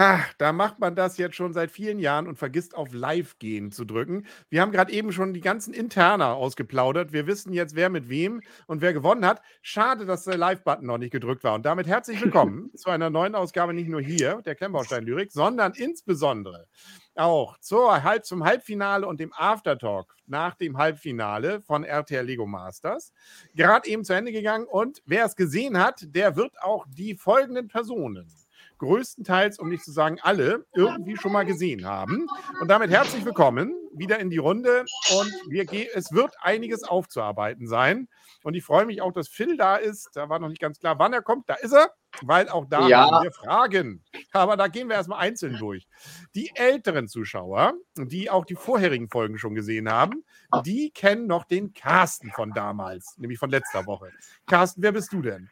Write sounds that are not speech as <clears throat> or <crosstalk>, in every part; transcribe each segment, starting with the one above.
Ha, da macht man das jetzt schon seit vielen Jahren und vergisst auf Live gehen zu drücken. Wir haben gerade eben schon die ganzen Interna ausgeplaudert. Wir wissen jetzt, wer mit wem und wer gewonnen hat. Schade, dass der Live-Button noch nicht gedrückt war. Und damit herzlich willkommen <laughs> zu einer neuen Ausgabe, nicht nur hier, der Klemmbaustein-Lyrik, sondern insbesondere auch zur, halb, zum Halbfinale und dem Aftertalk nach dem Halbfinale von RTL Lego Masters. Gerade eben zu Ende gegangen und wer es gesehen hat, der wird auch die folgenden Personen größtenteils, um nicht zu sagen alle, irgendwie schon mal gesehen haben. Und damit herzlich willkommen wieder in die Runde. Und wir es wird einiges aufzuarbeiten sein. Und ich freue mich auch, dass Phil da ist. Da war noch nicht ganz klar, wann er kommt. Da ist er, weil auch da ja. haben wir Fragen. Aber da gehen wir erstmal einzeln durch. Die älteren Zuschauer, die auch die vorherigen Folgen schon gesehen haben, die kennen noch den Carsten von damals, nämlich von letzter Woche. Carsten, wer bist du denn?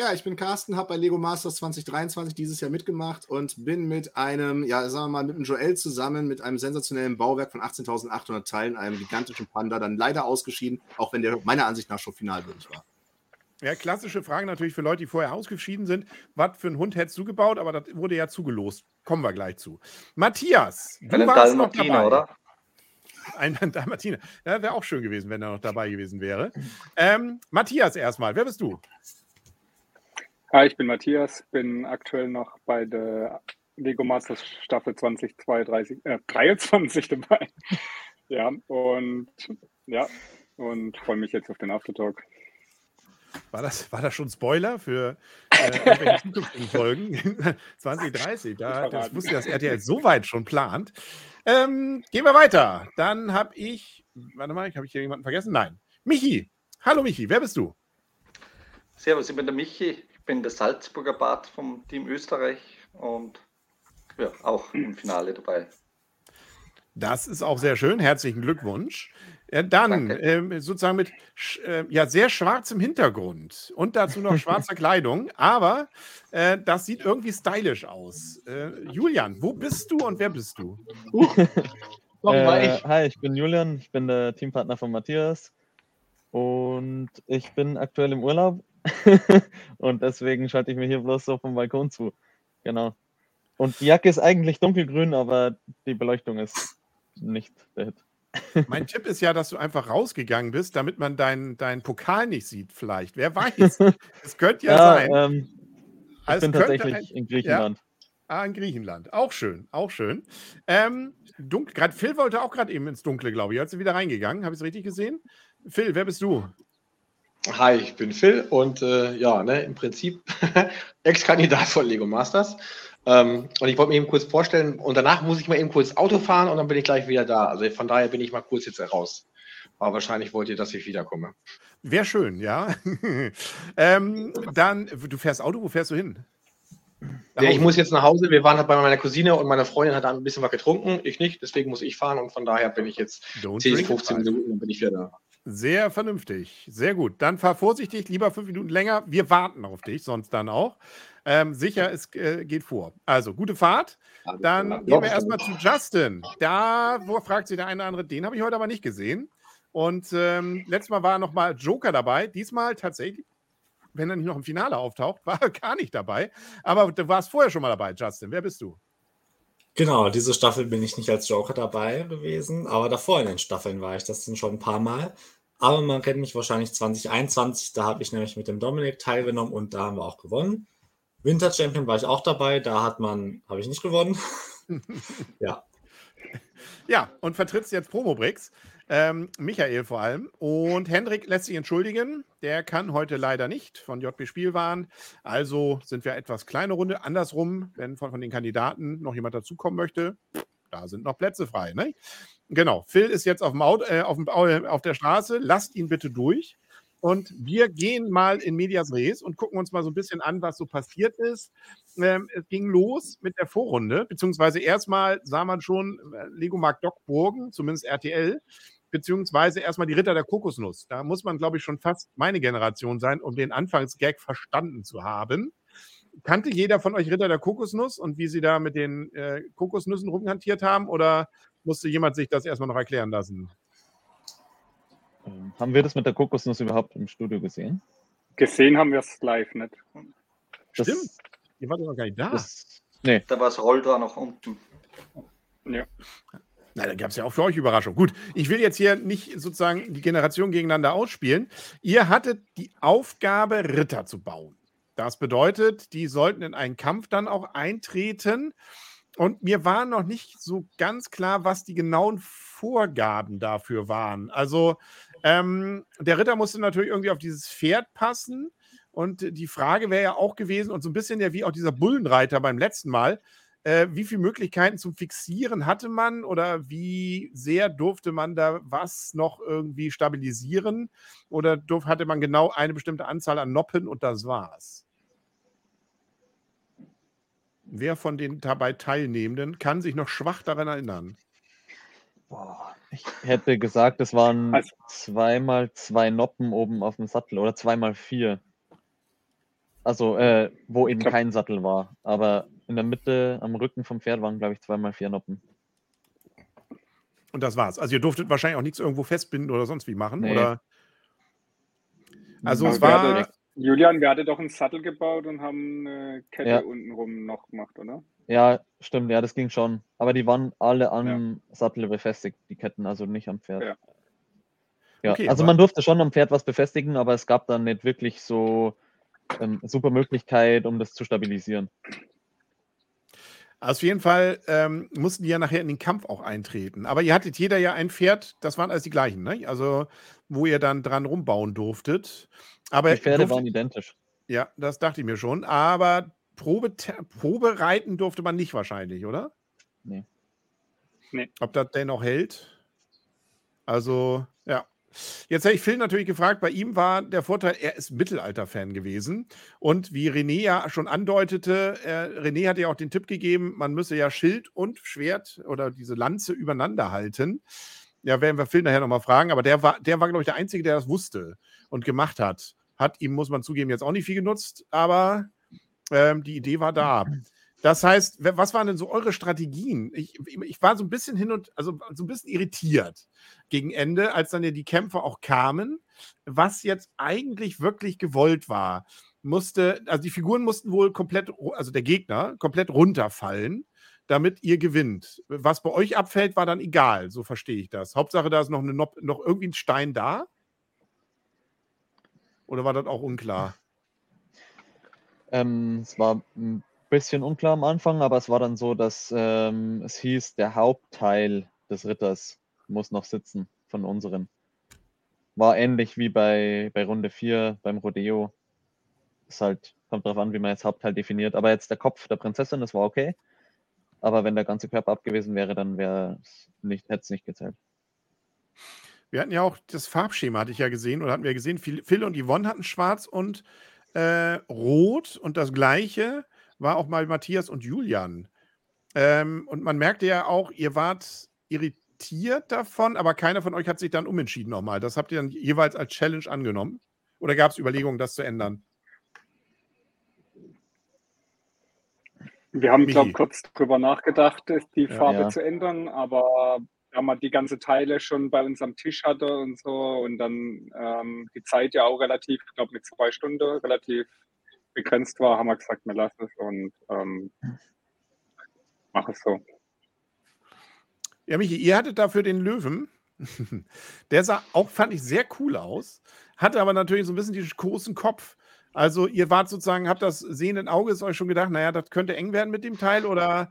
Ja, ich bin Carsten, habe bei Lego Masters 2023 dieses Jahr mitgemacht und bin mit einem, ja, sagen wir mal, mit einem Joel zusammen mit einem sensationellen Bauwerk von 18.800 Teilen, einem gigantischen Panda, dann leider ausgeschieden, auch wenn der meiner Ansicht nach schon finalwürdig war. Ja, klassische Frage natürlich für Leute, die vorher ausgeschieden sind. Was für einen Hund hättest du gebaut? Aber das wurde ja zugelost. Kommen wir gleich zu. Matthias, du Einen warst noch dabei. oder? Ein Dalmatiner. Ja, wäre auch schön gewesen, wenn er noch dabei gewesen wäre. Ähm, Matthias erstmal, wer bist du? Hi, ich bin Matthias, bin aktuell noch bei der Lego Masters Staffel 2023 äh, 23 dabei. <laughs> ja, und ja, und freue mich jetzt auf den Aftertalk. War das, war das schon Spoiler für äh, <laughs> Folgen? <laughs> 2030, da, das wusste das RTL so weit schon plant. Ähm, gehen wir weiter. Dann habe ich, warte mal, habe ich hier jemanden vergessen? Nein. Michi. Hallo Michi, wer bist du? Servus, ich bin der Michi bin der Salzburger Bart vom Team Österreich und ja, auch im Finale dabei. Das ist auch sehr schön. Herzlichen Glückwunsch. Äh, dann äh, sozusagen mit äh, ja, sehr schwarzem Hintergrund und dazu noch <laughs> schwarzer Kleidung, aber äh, das sieht irgendwie stylisch aus. Äh, Julian, wo bist du und wer bist du? <laughs> Äh, hi, ich bin Julian, ich bin der Teampartner von Matthias und ich bin aktuell im Urlaub <laughs> und deswegen schalte ich mir hier bloß so vom Balkon zu. Genau. Und die Jacke ist eigentlich dunkelgrün, aber die Beleuchtung ist nicht der Hit. Mein Tipp ist ja, dass du einfach rausgegangen bist, damit man deinen dein Pokal nicht sieht, vielleicht. Wer weiß. <laughs> Es könnte ja, ja sein. Ähm, ich also bin tatsächlich ein, in Griechenland. Ja, ah, in Griechenland. Auch schön, auch schön. Ähm, dunkel, grad, Phil wollte auch gerade eben ins Dunkle, glaube ich. Hat sie wieder reingegangen? Habe ich es richtig gesehen? Phil, wer bist du? Hi, ich bin Phil und äh, ja, ne, im Prinzip <laughs> Ex-Kandidat von Lego Masters. Ähm, und ich wollte mir eben kurz vorstellen, und danach muss ich mal eben kurz Auto fahren und dann bin ich gleich wieder da. Also von daher bin ich mal kurz jetzt raus. Aber wahrscheinlich wollt ihr, dass ich wiederkomme. Wäre schön, ja. <laughs> ähm, dann, du fährst Auto, wo fährst du hin? Ja, ich muss jetzt nach Hause. Wir waren halt bei meiner Cousine und meine Freundin hat ein bisschen was getrunken. Ich nicht, deswegen muss ich fahren und von daher bin ich jetzt Don't 10, 15 Minuten und bin ich wieder da. Sehr vernünftig. Sehr gut. Dann fahr vorsichtig, lieber fünf Minuten länger. Wir warten auf dich, sonst dann auch. Ähm, sicher, es äh, geht vor. Also, gute Fahrt. Dann gehen wir erstmal zu Justin. Da wo fragt sich der eine oder andere, den habe ich heute aber nicht gesehen. Und ähm, letztes Mal war noch mal Joker dabei. Diesmal tatsächlich, wenn er nicht noch im Finale auftaucht, <laughs> war er gar nicht dabei. Aber du warst vorher schon mal dabei, Justin. Wer bist du? Genau, diese Staffel bin ich nicht als Joker dabei gewesen, aber davor in den Staffeln war ich das sind schon ein paar Mal. Aber man kennt mich wahrscheinlich 2021, da habe ich nämlich mit dem Dominik teilgenommen und da haben wir auch gewonnen. Winter Champion war ich auch dabei, da hat man, habe ich nicht gewonnen. <laughs> ja. Ja, und vertrittst jetzt Promobrix. Ähm, Michael vor allem. Und Hendrik lässt sich entschuldigen. Der kann heute leider nicht von JB Spielwaren. Also sind wir etwas kleine Runde. Andersrum, wenn von, von den Kandidaten noch jemand dazukommen möchte, da sind noch Plätze frei. Ne? Genau. Phil ist jetzt auf, dem Auto, äh, auf, dem, auf der Straße. Lasst ihn bitte durch. Und wir gehen mal in Medias Res und gucken uns mal so ein bisschen an, was so passiert ist. Ähm, es ging los mit der Vorrunde, beziehungsweise erstmal sah man schon äh, Lego Mark Doc Burgen, zumindest RTL, beziehungsweise erstmal die Ritter der Kokosnuss. Da muss man, glaube ich, schon fast meine Generation sein, um den Anfangsgag verstanden zu haben. Kannte jeder von euch Ritter der Kokosnuss und wie sie da mit den äh, Kokosnüssen rumhantiert haben oder musste jemand sich das erstmal noch erklären lassen? Ähm, haben wir das mit der Kokosnuss überhaupt im Studio gesehen? Gesehen haben wir es live nicht. Das, Stimmt. Ihr wart doch gar nicht da. Das, Nee. Da war das Rolltor noch unten. Ja. Na, da gab es ja auch für euch Überraschung. Gut, ich will jetzt hier nicht sozusagen die Generation gegeneinander ausspielen. Ihr hattet die Aufgabe, Ritter zu bauen. Das bedeutet, die sollten in einen Kampf dann auch eintreten. Und mir war noch nicht so ganz klar, was die genauen Vorgaben dafür waren. Also, ähm, der Ritter musste natürlich irgendwie auf dieses Pferd passen. Und die Frage wäre ja auch gewesen, und so ein bisschen ja wie auch dieser Bullenreiter beim letzten Mal, äh, wie viele Möglichkeiten zum Fixieren hatte man oder wie sehr durfte man da was noch irgendwie stabilisieren? Oder durf, hatte man genau eine bestimmte Anzahl an Noppen und das war's? Wer von den dabei Teilnehmenden kann sich noch schwach daran erinnern? Boah, ich hätte gesagt, es waren also, zweimal zwei Noppen oben auf dem Sattel oder zweimal vier. Also, äh, wo eben glaub, kein Sattel war. Aber in der Mitte am Rücken vom Pferd waren, glaube ich, zweimal vier Noppen. Und das war's. Also ihr durftet wahrscheinlich auch nichts irgendwo festbinden oder sonst wie machen, nee. oder? Also es war. Julian, wir hatten doch einen Sattel gebaut und haben eine Kette ja. untenrum noch gemacht, oder? Ja, stimmt, ja, das ging schon. Aber die waren alle am ja. Sattel befestigt, die Ketten, also nicht am Pferd. Ja. ja okay, also man durfte schon am Pferd was befestigen, aber es gab dann nicht wirklich so ähm, super Möglichkeit, um das zu stabilisieren. Auf jeden Fall ähm, mussten die ja nachher in den Kampf auch eintreten. Aber ihr hattet jeder ja ein Pferd, das waren alles die gleichen, ne? Also, wo ihr dann dran rumbauen durftet. Aber die Pferde durfte, waren identisch. Ja, das dachte ich mir schon. Aber Probe, Probe reiten durfte man nicht wahrscheinlich, oder? Nee. nee. Ob das denn noch hält? Also. Jetzt hätte ich Phil natürlich gefragt, bei ihm war der Vorteil, er ist Mittelalter-Fan gewesen. Und wie René ja schon andeutete, äh, René hat ja auch den Tipp gegeben, man müsse ja Schild und Schwert oder diese Lanze übereinander halten. Ja, werden wir Phil nachher nochmal fragen, aber der war, der war, glaube ich, der Einzige, der das wusste und gemacht hat. Hat ihm, muss man zugeben, jetzt auch nicht viel genutzt, aber ähm, die Idee war da. Das heißt, was waren denn so eure Strategien? Ich, ich war so ein bisschen hin und, also so ein bisschen irritiert gegen Ende, als dann ja die Kämpfe auch kamen, was jetzt eigentlich wirklich gewollt war. Musste, also die Figuren mussten wohl komplett, also der Gegner, komplett runterfallen, damit ihr gewinnt. Was bei euch abfällt, war dann egal, so verstehe ich das. Hauptsache, da ist noch, eine, noch irgendwie ein Stein da. Oder war das auch unklar? Ähm, es war bisschen unklar am Anfang, aber es war dann so, dass ähm, es hieß, der Hauptteil des Ritters muss noch sitzen von unseren. War ähnlich wie bei, bei Runde 4 beim Rodeo. Ist halt, kommt darauf an, wie man jetzt Hauptteil definiert. Aber jetzt der Kopf der Prinzessin, das war okay. Aber wenn der ganze Körper abgewesen wäre, dann wäre nicht, hätte es nicht gezählt. Wir hatten ja auch das Farbschema, hatte ich ja gesehen, oder hatten wir gesehen, Phil und Yvonne hatten schwarz und äh, rot und das gleiche war auch mal Matthias und Julian. Ähm, und man merkte ja auch, ihr wart irritiert davon, aber keiner von euch hat sich dann umentschieden nochmal. Das habt ihr dann jeweils als Challenge angenommen? Oder gab es Überlegungen, das zu ändern? Wir haben, glaube ich, kurz drüber nachgedacht, die Farbe ja. zu ändern, aber da man die ganze Teile schon bei uns am Tisch hatte und so und dann ähm, die Zeit ja auch relativ, ich glaube mit zwei Stunden relativ begrenzt war, haben wir gesagt, wir lassen es und ähm, machen es so. Ja, Michi, ihr hattet dafür den Löwen. <laughs> Der sah auch, fand ich, sehr cool aus. Hatte aber natürlich so ein bisschen diesen großen Kopf. Also, ihr wart sozusagen, habt das sehenden Auges euch schon gedacht, naja, das könnte eng werden mit dem Teil oder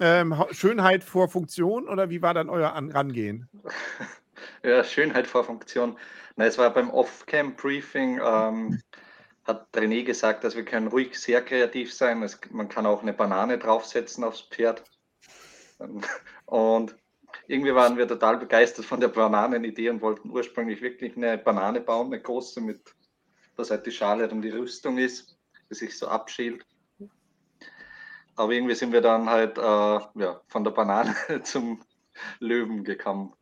ähm, Schönheit vor Funktion oder wie war dann euer Rangehen? <laughs> Ja, Schönheit vor Funktion. Na, es war beim Off-Cam-Briefing, ähm, hat René gesagt, dass wir können ruhig sehr kreativ sein. Es, man kann auch eine Banane draufsetzen aufs Pferd. <laughs> Und irgendwie waren wir total begeistert von der Bananenidee und wollten ursprünglich wirklich eine Banane bauen, eine große, mit dass halt die Schale dann die Rüstung ist, die sich so abschält. Aber irgendwie sind wir dann halt äh, ja, von der Banane <laughs> zum Löwen gekommen.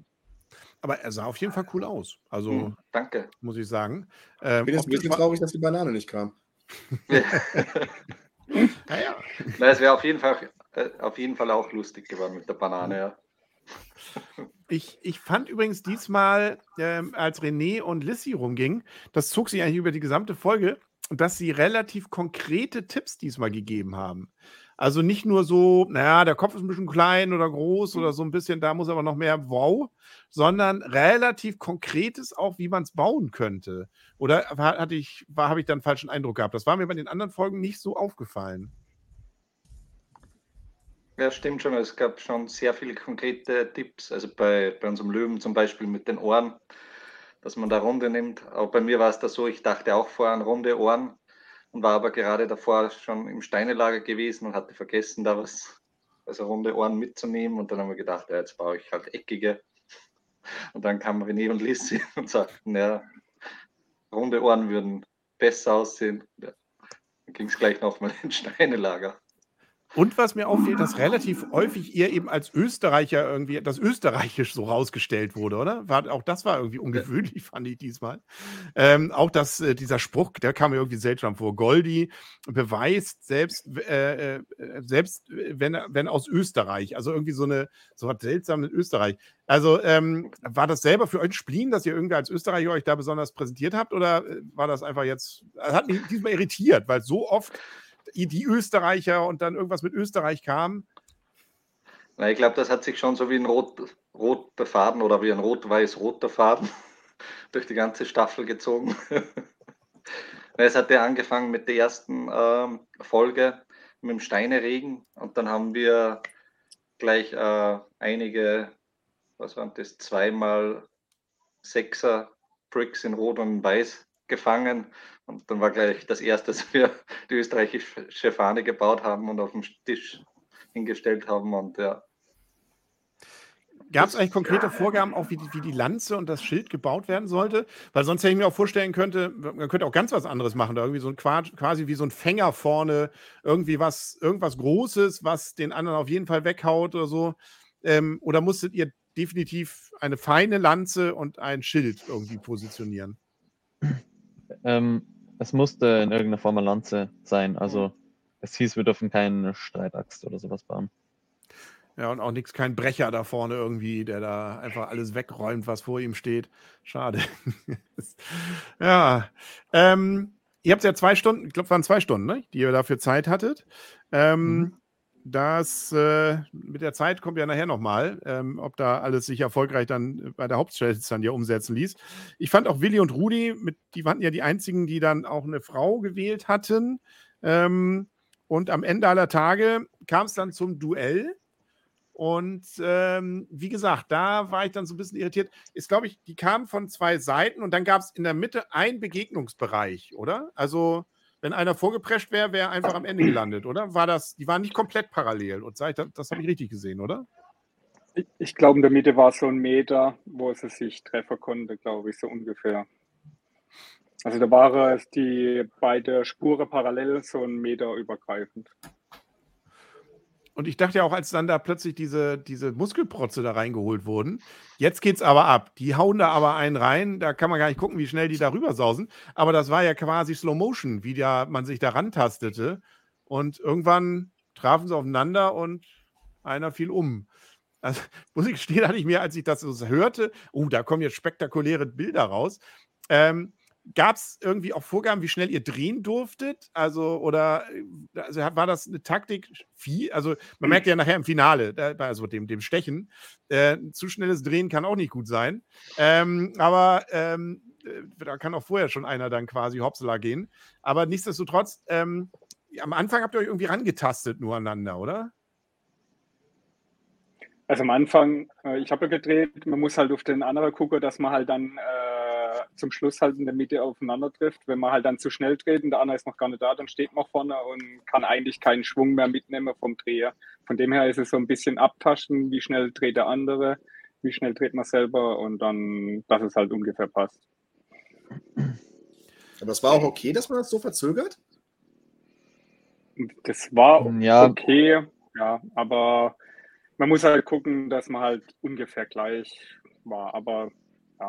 Aber er sah auf jeden Fall cool aus. Also, hm, danke. Muss ich sagen. Ähm, ich bin jetzt ein bisschen traurig, dass die Banane nicht kam. <laughs> naja. <laughs> Na, es wäre auf, jeden Fall, äh, auf jeden Fall auch lustig geworden mit der Banane, ja. <laughs> Ich, ich fand übrigens diesmal, ähm, als René und Lissy rumgingen, das zog sich eigentlich über die gesamte Folge, dass sie relativ konkrete Tipps diesmal gegeben haben. Also nicht nur so, naja, der Kopf ist ein bisschen klein oder groß oder so ein bisschen, da muss aber noch mehr wow, sondern relativ konkretes auch, wie man es bauen könnte. Oder hatte ich, habe ich dann einen falschen Eindruck gehabt? Das war mir bei den anderen Folgen nicht so aufgefallen. Ja, stimmt schon. Es gab schon sehr viele konkrete Tipps. Also bei, bei unserem Löwen zum Beispiel mit den Ohren, dass man da Runde nimmt. Aber bei mir war es da so, ich dachte auch vorher an runde Ohren und war aber gerade davor schon im Steinelager gewesen und hatte vergessen, da was, also runde Ohren mitzunehmen. Und dann haben wir gedacht, ja, jetzt baue ich halt eckige. Und dann kamen René und Lissi <laughs> und sagten, ja, runde Ohren würden besser aussehen. Ja. Dann ging es gleich nochmal ins Steinelager. Und was mir auffällt, dass relativ häufig ihr eben als Österreicher irgendwie das Österreichisch so rausgestellt wurde, oder? War, auch das war irgendwie ungewöhnlich, <laughs> fand ich diesmal. Ähm, auch dass äh, dieser Spruch, der kam mir irgendwie seltsam vor. Goldi beweist selbst, äh, äh, selbst wenn, wenn aus Österreich, also irgendwie so eine so was seltsames Österreich. Also ähm, war das selber für euch ein Spleen, dass ihr irgendwie als Österreicher euch da besonders präsentiert habt, oder äh, war das einfach jetzt, das hat mich diesmal irritiert, weil so oft die Österreicher und dann irgendwas mit Österreich kam? Na, ich glaube, das hat sich schon so wie ein rot, roter Faden oder wie ein rot-weiß-roter Faden <laughs> durch die ganze Staffel gezogen. <laughs> es hat ja angefangen mit der ersten ähm, Folge mit dem Steineregen und dann haben wir gleich äh, einige, was waren das, zweimal Sechser Bricks in Rot und Weiß gefangen. Und dann war gleich das erste, dass wir <laughs> die österreichische Fahne gebaut haben und auf dem Tisch hingestellt haben. Und ja. Gab es eigentlich konkrete Vorgaben, auch wie die, wie die Lanze und das Schild gebaut werden sollte? Weil sonst hätte ich mir auch vorstellen könnte, man könnte auch ganz was anderes machen, da irgendwie so ein quasi wie so ein Fänger vorne, irgendwie was, irgendwas Großes, was den anderen auf jeden Fall weghaut oder so. Ähm, oder musstet ihr definitiv eine feine Lanze und ein Schild irgendwie positionieren? Ähm, es musste in irgendeiner Form eine Lanze sein. Also es hieß, wir dürfen keinen Streitaxt oder sowas bauen. Ja, und auch nichts, kein Brecher da vorne irgendwie, der da einfach alles wegräumt, was vor ihm steht. Schade. <laughs> ja. Ähm, ihr habt ja zwei Stunden, ich glaube, es waren zwei Stunden, ne, die ihr dafür Zeit hattet. Ähm, mhm das äh, mit der Zeit kommt ja nachher nochmal, ähm, ob da alles sich erfolgreich dann bei der Hauptstelle dann ja umsetzen ließ. Ich fand auch Willi und Rudi, mit, die waren ja die einzigen, die dann auch eine Frau gewählt hatten. Ähm, und am Ende aller Tage kam es dann zum Duell. Und ähm, wie gesagt, da war ich dann so ein bisschen irritiert. Ist, glaube ich, die kamen von zwei Seiten und dann gab es in der Mitte einen Begegnungsbereich, oder? Also wenn einer vorgeprescht wäre, wäre er einfach am Ende gelandet, oder? War das, die waren nicht komplett parallel und das, das habe ich richtig gesehen, oder? Ich, ich glaube, in der Mitte war so ein Meter, wo es sich treffen konnte, glaube ich, so ungefähr. Also da waren die beide Spuren parallel so ein Meter übergreifend. Und ich dachte ja auch, als dann da plötzlich diese, diese Muskelprotze da reingeholt wurden, jetzt geht's aber ab. Die hauen da aber einen rein, da kann man gar nicht gucken, wie schnell die da rüber sausen. Aber das war ja quasi Slow Motion, wie der, man sich da rantastete. Und irgendwann trafen sie aufeinander und einer fiel um. Also, <laughs> muss ich gestehen, hatte ich mir, als ich das so hörte, oh, da kommen jetzt spektakuläre Bilder raus. Ähm, Gab es irgendwie auch Vorgaben, wie schnell ihr drehen durftet? Also, oder äh, also war das eine Taktik? Viel? Also, man merkt ja nachher im Finale, also dem, dem Stechen, äh, zu schnelles Drehen kann auch nicht gut sein. Ähm, aber ähm, äh, da kann auch vorher schon einer dann quasi Hopsela gehen. Aber nichtsdestotrotz, ähm, am Anfang habt ihr euch irgendwie rangetastet nur aneinander, oder? Also am Anfang, äh, ich habe ja gedreht, man muss halt auf den anderen gucken, dass man halt dann äh, zum Schluss halt in der Mitte aufeinander trifft. Wenn man halt dann zu schnell dreht und der andere ist noch gar nicht da, dann steht man vorne und kann eigentlich keinen Schwung mehr mitnehmen vom Dreher. Von dem her ist es so ein bisschen abtaschen, wie schnell dreht der andere, wie schnell dreht man selber und dann, dass es halt ungefähr passt. Aber es war auch okay, dass man das so verzögert? Das war ja. okay, ja, aber man muss halt gucken, dass man halt ungefähr gleich war. Aber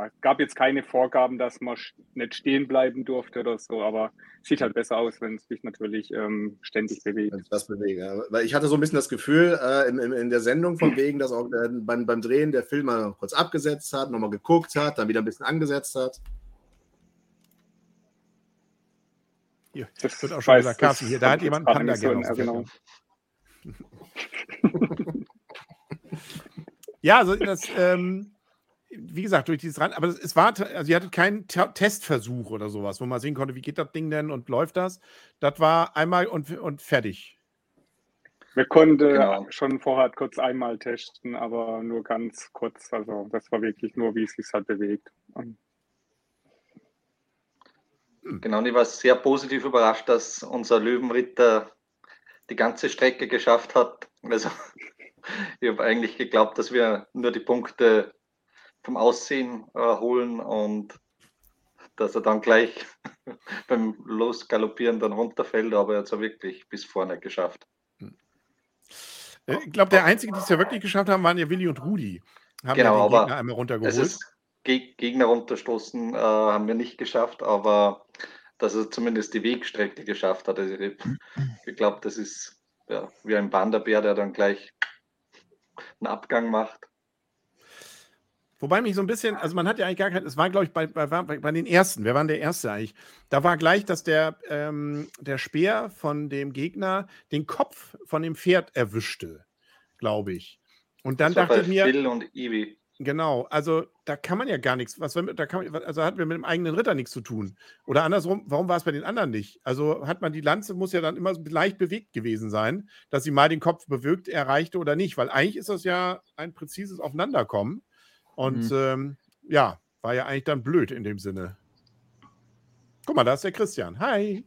ja, gab jetzt keine Vorgaben, dass man nicht stehen bleiben durfte oder so, aber sieht halt besser aus, wenn es sich natürlich ähm, ständig bewegt. Das bewegt, ja. Weil ich hatte so ein bisschen das Gefühl äh, in, in, der Sendung von <clears throat> wegen, dass auch äh, beim, beim Drehen der Film mal kurz abgesetzt hat, nochmal geguckt hat, dann wieder ein bisschen angesetzt hat. Hier, das wird auch schon gesagt, Carsten, hier, da hat jemand Panda gerne. ja, also <laughs> das, ähm, wie gesagt, durch dieses Rand, aber es war, also ihr hattet keinen Testversuch oder sowas, wo man sehen konnte, wie geht das Ding denn und läuft das. Das war einmal und, und fertig. Wir konnten genau. schon vorher kurz einmal testen, aber nur ganz kurz. Also das war wirklich nur, wie es sich halt bewegt. Und hm. Genau, und ich war sehr positiv überrascht, dass unser Löwenritter die ganze Strecke geschafft hat. Also <laughs> ich habe eigentlich geglaubt, dass wir nur die Punkte vom Aussehen äh, holen und dass er dann gleich <laughs> beim Losgaloppieren dann runterfällt, aber er hat es ja wirklich bis vorne geschafft. Hm. Äh, ich glaube, der Einzige, die es ja wirklich geschafft haben, waren ja Willi und Rudi. Haben genau, ja den Gegner einmal runtergeholt. Ist Gegner runterstoßen äh, haben wir nicht geschafft, aber dass er zumindest die Wegstrecke geschafft hat. Also ich, ich glaube, das ist ja, wie ein Wanderbär, der dann gleich einen Abgang macht. Wobei mich so ein bisschen, also man hat ja eigentlich gar kein, es war glaube ich bei, bei, bei den ersten, wer war denn der Erste eigentlich? Da war gleich, dass der, ähm, der Speer von dem Gegner den Kopf von dem Pferd erwischte, glaube ich. Und dann dachte ich mir. Phil und Ivi. Genau, also da kann man ja gar nichts. Was, da kann man, also hatten wir mit dem eigenen Ritter nichts zu tun. Oder andersrum, warum war es bei den anderen nicht? Also hat man die Lanze, muss ja dann immer leicht bewegt gewesen sein, dass sie mal den Kopf bewirkt erreichte oder nicht. Weil eigentlich ist das ja ein präzises Aufeinanderkommen. Und mhm. ähm, ja, war ja eigentlich dann blöd in dem Sinne. Guck mal, da ist der Christian. Hi.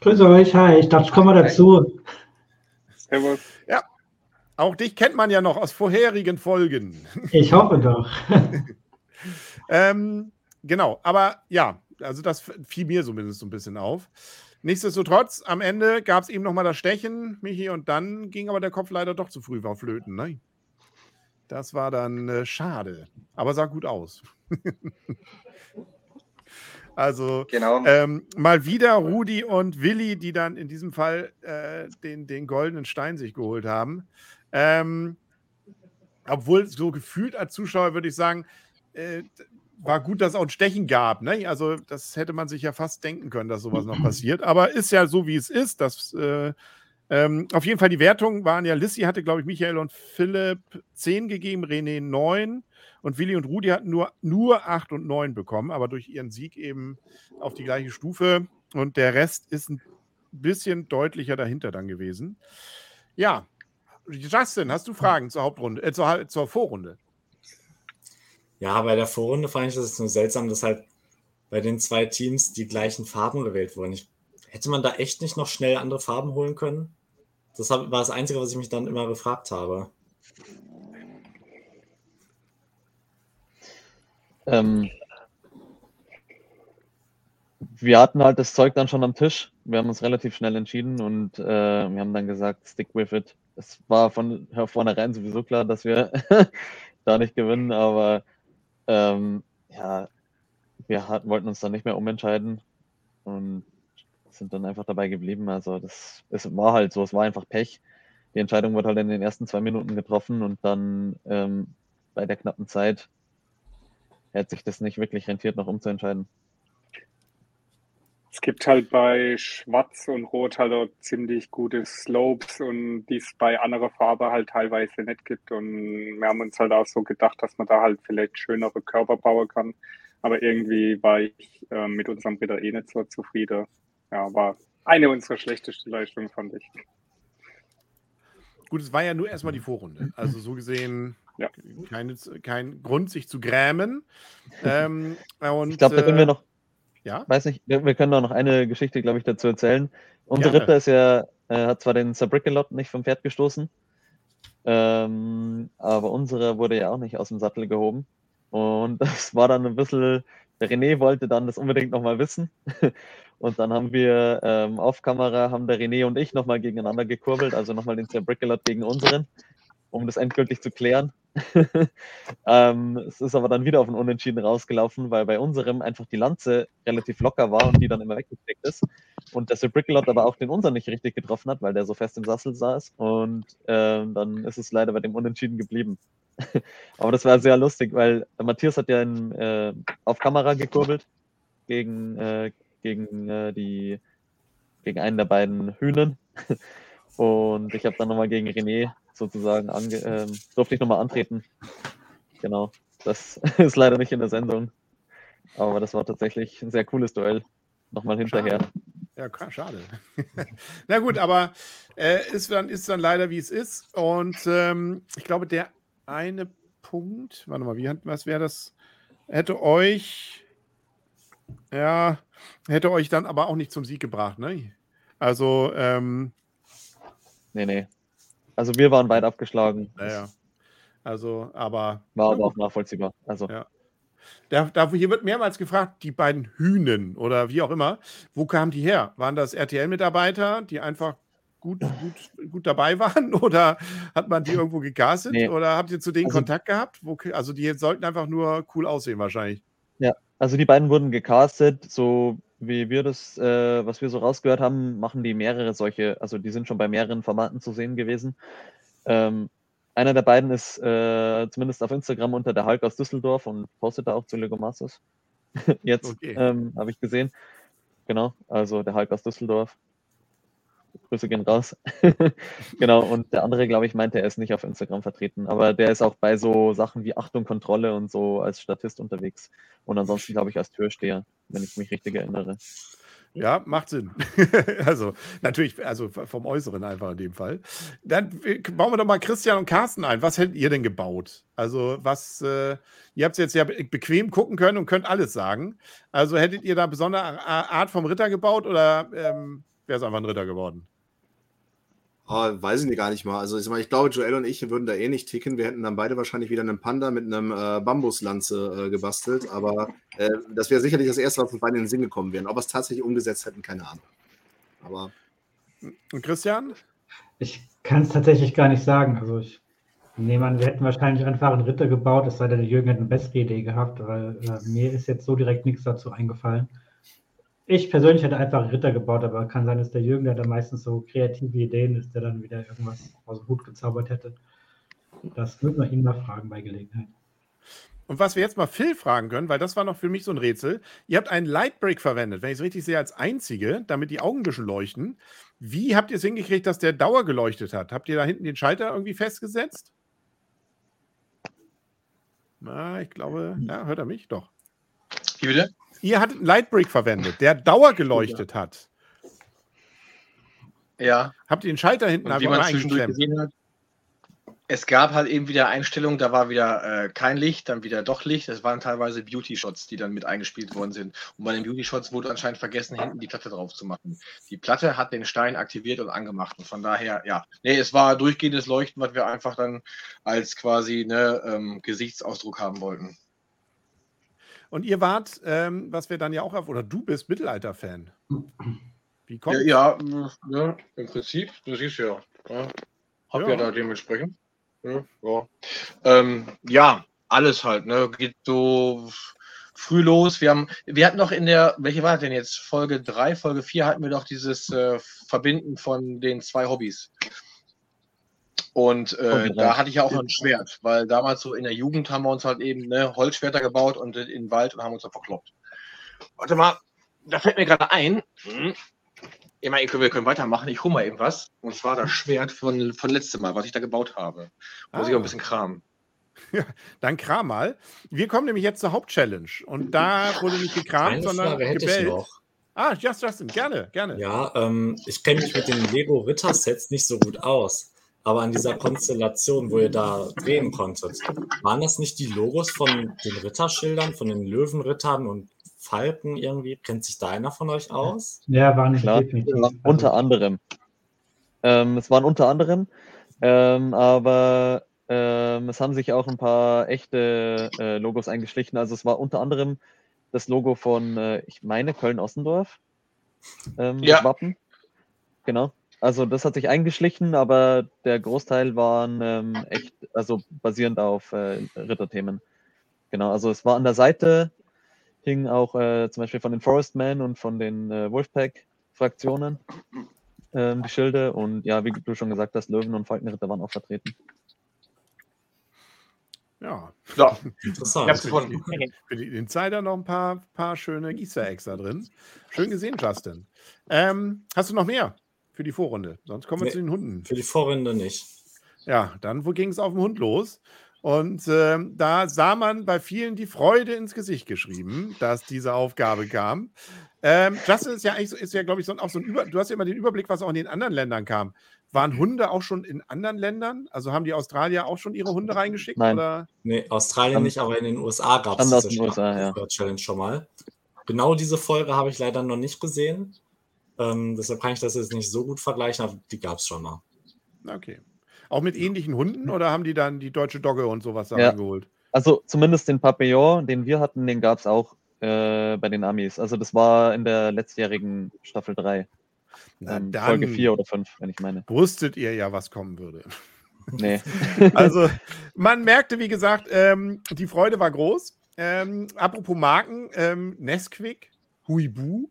Grüße euch, hi. Ich dachte, ich komme mal dazu. Servus. Ja, auch dich kennt man ja noch aus vorherigen Folgen. <laughs> Ich hoffe doch. <laughs> ähm, genau, aber ja, also das fiel mir zumindest so ein bisschen auf. Nichtsdestotrotz, am Ende gab es eben nochmal das Stechen, Michi, und dann ging aber der Kopf leider doch zu früh war flöten. Ne? Das war dann äh, schade, aber sah gut aus. <laughs> also genau. ähm, mal wieder Rudi und Willi, die dann in diesem Fall äh, den, den goldenen Stein sich geholt haben. Ähm, obwohl so gefühlt als Zuschauer würde ich sagen, äh, war gut, dass es auch ein Stechen gab. Ne? Also das hätte man sich ja fast denken können, dass sowas noch <clears throat> passiert. Aber ist ja so, wie es ist. Das, äh, ähm, auf jeden Fall die Wertungen waren ja, Lissy hatte, glaube ich, Michael und Philipp 10 gegeben, René 9 und Willi und Rudi hatten nur, nur 8 und 9 bekommen, aber durch ihren Sieg eben auf die gleiche Stufe. Und der Rest ist ein bisschen deutlicher dahinter dann gewesen. Ja, Justin, hast du Fragen zur Hauptrunde, äh, zur, zur Vorrunde? Ja, bei der Vorrunde fand ich das nur seltsam, dass halt bei den zwei Teams die gleichen Farben gewählt wurden. Ich, hätte man da echt nicht noch schnell andere Farben holen können? Das war das Einzige, was ich mich dann immer gefragt habe. Ähm, wir hatten halt das Zeug dann schon am Tisch. Wir haben uns relativ schnell entschieden und äh, wir haben dann gesagt, stick with it es war von vornherein sowieso klar, dass wir <laughs> da nicht gewinnen, aber ähm, ja, wir hat, wollten uns dann nicht mehr umentscheiden und sind dann einfach dabei geblieben. Also das es war halt so, es war einfach Pech. Die Entscheidung wurde halt in den ersten zwei Minuten getroffen und dann ähm, bei der knappen Zeit hätte sich das nicht wirklich rentiert, noch umzuentscheiden. Es gibt halt bei Schwarz und Rot halt auch ziemlich gute Slopes und die es bei anderer Farbe halt teilweise nicht gibt. Und wir haben uns halt auch so gedacht, dass man da halt vielleicht schönere Körper bauen kann. Aber irgendwie war ich äh, mit unserem Ritter eh nicht so zufrieden. Ja, war eine unserer schlechtesten Leistungen, fand ich. Gut, es war ja nur erstmal die Vorrunde. Also so gesehen ja. keine, kein Grund, sich zu grämen. Ähm, und, ich glaube, da können wir äh, noch ja? Weiß nicht, wir, können doch noch eine Geschichte, glaube ich, dazu erzählen. Unser Ritter ist ja, äh, hat zwar den Sabricolot nicht vom Pferd gestoßen, ähm, aber unsere wurde ja auch nicht aus dem Sattel gehoben. Und <laughs> das war dann ein bisschen, der René wollte dann das unbedingt nochmal wissen. <laughs> Und dann haben wir ähm, auf Kamera, haben der René und ich nochmal gegeneinander gekurbelt, also nochmal den Sabricolot gegen unseren, um das endgültig zu klären. <laughs> ähm, es ist aber dann wieder auf ein Unentschieden rausgelaufen, weil bei unserem einfach die Lanze relativ locker war und die dann immer weggesteckt ist. Und der Brickelot aber auch den unseren nicht richtig getroffen hat, weil der so fest im Sassel saß. Und ähm, dann ist es leider bei dem Unentschieden geblieben. Aber das war sehr lustig, weil Matthias hat ja in, äh, auf Kamera gekurbelt gegen, äh, gegen, äh, die, gegen einen der beiden Hühnen. Und ich habe dann nochmal gegen René sozusagen, ange ähm, durfte ich nochmal antreten. Genau, das <laughs> ist leider nicht in der Sendung. Aber das war tatsächlich ein sehr cooles Duell. Nochmal hinterher. Ja, schade. <laughs> Na gut, aber äh, ist, dann, ist dann leider wie es ist. Und ähm, ich glaube, der eine Punkt, warte mal, wie, was wäre das? Hätte euch, ja, hätte euch dann aber auch nicht zum Sieg gebracht, ne? Also, ähm, Nee, nee. Also wir waren weit abgeschlagen. Naja. Also, aber. War aber auch nachvollziehbar. Also. Ja. Da, da, hier wird mehrmals gefragt, die beiden Hühnen oder wie auch immer, wo kamen die her? Waren das RTL-Mitarbeiter, die einfach gut, gut, gut dabei waren? <laughs> Oder hat man die irgendwo gegastet? Nee. Oder habt ihr zu denen also, Kontakt gehabt? Wo, also die sollten einfach nur cool aussehen wahrscheinlich. Ja, also die beiden wurden gecastet, so wie wir das, äh, was wir so rausgehört haben, machen die mehrere solche, also die sind schon bei mehreren Formaten zu sehen gewesen. Ähm, einer der beiden ist äh, zumindest auf Instagram unter der Hulk aus Düsseldorf und postet da auch zu Lego Masters. <laughs> Jetzt okay. ähm, habe ich gesehen. Genau, also der Hulk aus Düsseldorf. Grüße gehen raus. <laughs> genau, und der andere, glaube ich, meinte, er ist nicht auf Instagram vertreten, aber der ist auch bei so Sachen wie Achtung, Kontrolle und so als Statist unterwegs. Und ansonsten, glaube ich, als Türsteher, wenn ich mich richtig erinnere. Ja, macht Sinn. <laughs> also natürlich, also vom Äußeren einfach in dem Fall. Dann äh, bauen wir doch mal Christian und Carsten ein. Was hättet ihr denn gebaut? Also was, äh, ihr habt es jetzt ja bequem gucken können und könnt alles sagen. Also hättet ihr da besondere Art vom Ritter gebaut oder ähm, wäre es einfach ein Ritter geworden? Oh, weiß ich nicht gar nicht mal. Also ich, meine, ich glaube, Joel und ich würden da eh nicht ticken. Wir hätten dann beide wahrscheinlich wieder einen Panda mit einem äh, Bambuslanze äh, gebastelt. Aber äh, das wäre sicherlich das Erste, was uns beide in den Sinn gekommen wäre. Ob wir es tatsächlich umgesetzt hätten, keine Ahnung. Aber. Und Christian? Ich kann es tatsächlich gar nicht sagen. Also ich nehme an, wir hätten wahrscheinlich einfach einen Ritter gebaut, es sei denn, der Jürgen hätte eine bessere Idee gehabt, weil äh, mir ist jetzt so direkt nichts dazu eingefallen. Ich persönlich hätte einfach Ritter gebaut, aber kann sein, dass der Jürgen, der da meistens so kreative Ideen ist, der dann wieder irgendwas aus dem Hut gezaubert hätte. Das würde man ihn mal fragen bei Gelegenheit. Und was wir jetzt mal Phil fragen können, weil das war noch für mich so ein Rätsel. Ihr habt einen Lightbreak verwendet, wenn ich es richtig sehe, als einzige, damit die Augen ein bisschen leuchten. Wie habt ihr es hingekriegt, dass der Dauer geleuchtet hat? Habt ihr da hinten den Schalter irgendwie festgesetzt? Na, ich glaube, ja, hört er mich? Doch. Wie bitte? Ihr hattet einen Lightbrick verwendet, der Dauer geleuchtet <laughs> hat. Ja. Habt ihr den Schalter hinten Und einfach gesehen hat, es gab halt eben wieder Einstellungen, da war wieder äh, kein Licht, dann wieder doch Licht. Es waren teilweise Beauty-Shots, die dann mit eingespielt worden sind. Und bei den Beauty-Shots wurde anscheinend vergessen, hinten die Platte drauf zu machen. Die Platte hat den Stein aktiviert und angemacht. Und von daher, ja, nee, es war durchgehendes Leuchten, was wir einfach dann als quasi ne, ähm, Gesichtsausdruck haben wollten. Und ihr wart, ähm, was wir dann ja auch auf, oder du bist Mittelalter-Fan. Wie kommt ja, ja, ja, im Prinzip, du siehst ja. ja. Hab ja, ja da dementsprechend. Ja, ja. Ähm, ja, alles halt, ne? Geht so früh los. Wir haben, wir hatten noch in der, welche war denn jetzt? Folge 3, Folge 4 hatten wir doch dieses äh, Verbinden von den zwei Hobbys. Und äh, da hatte ich ja auch noch ein Schwert, weil damals so in der Jugend haben wir uns halt eben ne, Holzschwerter gebaut und in den Wald und haben uns da verkloppt. Warte mal, da fällt mir gerade ein. Hm. Ich meine, wir können weitermachen. Ich hole mal eben was. Und zwar das Schwert von, von letztem Mal, was ich da gebaut habe. Muss ah. ich auch ein bisschen kramen. Ja, dann kram mal. Wir kommen nämlich jetzt zur Hauptchallenge. Und da wurde nicht gekramt, Eine sondern Frage gebellt. Ah, Just Justin, gerne, gerne. Ja, ähm, ich kenne mich mit den Lego Ritter-Sets nicht so gut aus. Aber an dieser Konstellation, wo ihr da drehen konntet, waren das nicht die Logos von den Ritterschildern, von den Löwenrittern und Falken irgendwie? Kennt sich da einer von euch aus? Ja, waren Klar. definitiv. Unter anderem. Ähm, es waren unter anderem, ähm, aber ähm, es haben sich auch ein paar echte äh, Logos eingeschlichen. Also es war unter anderem das Logo von, äh, ich meine, Köln-Ossendorf. Ähm, ja. Wappen. Genau. Also das hat sich eingeschlichen, aber der Großteil waren ähm, echt, also basierend auf äh, Ritterthemen. Genau, also es war an der Seite, hing auch äh, zum Beispiel von den Forestmen und von den äh, Wolfpack-Fraktionen ähm, die Schilde und ja, wie du schon gesagt hast, Löwen und Falkenritter waren auch vertreten. Ja. ja. Interessant. Ich hab's gefunden. Für die Insider noch ein paar, paar schöne Easter Eggs da drin. Schön gesehen, Justin. Ähm, hast du noch mehr? Für die Vorrunde. Sonst kommen wir Nee. zu den Hunden. Für die Vorrunde nicht. Ja, dann wo ging es auf den Hund los? Und ähm, da sah man bei vielen die Freude ins Gesicht geschrieben, dass diese Aufgabe kam. Ähm, Justin ist ja eigentlich so, ist ja, glaube ich, so, auch so ein Über. Du hast ja immer den Überblick, was auch in den anderen Ländern kam. Waren Hunde auch schon in anderen Ländern? Also haben die Australier auch schon ihre Hunde reingeschickt? Nein. Oder? Nee, Australien nicht, aber in den USA gab es diese USA, ja. Challenge schon mal. Genau diese Folge habe ich leider noch nicht gesehen. Ähm, deshalb kann ich das jetzt nicht so gut vergleichen, aber die gab es schon mal. Okay. Auch mit ähnlichen Hunden oder haben die dann die deutsche Dogge und sowas da Ja. reingeholt? Also zumindest den Papillon, den wir hatten, den gab es auch äh, bei den Amis. Also das war in der letztjährigen Staffel 3. Na Ähm, dann Folge 4 oder 5, wenn ich meine. wusstet ihr ja, was kommen würde. Nee. <laughs> Also, man merkte, wie gesagt, ähm, die Freude war groß. Ähm, apropos Marken, ähm, Nesquik, Huibu,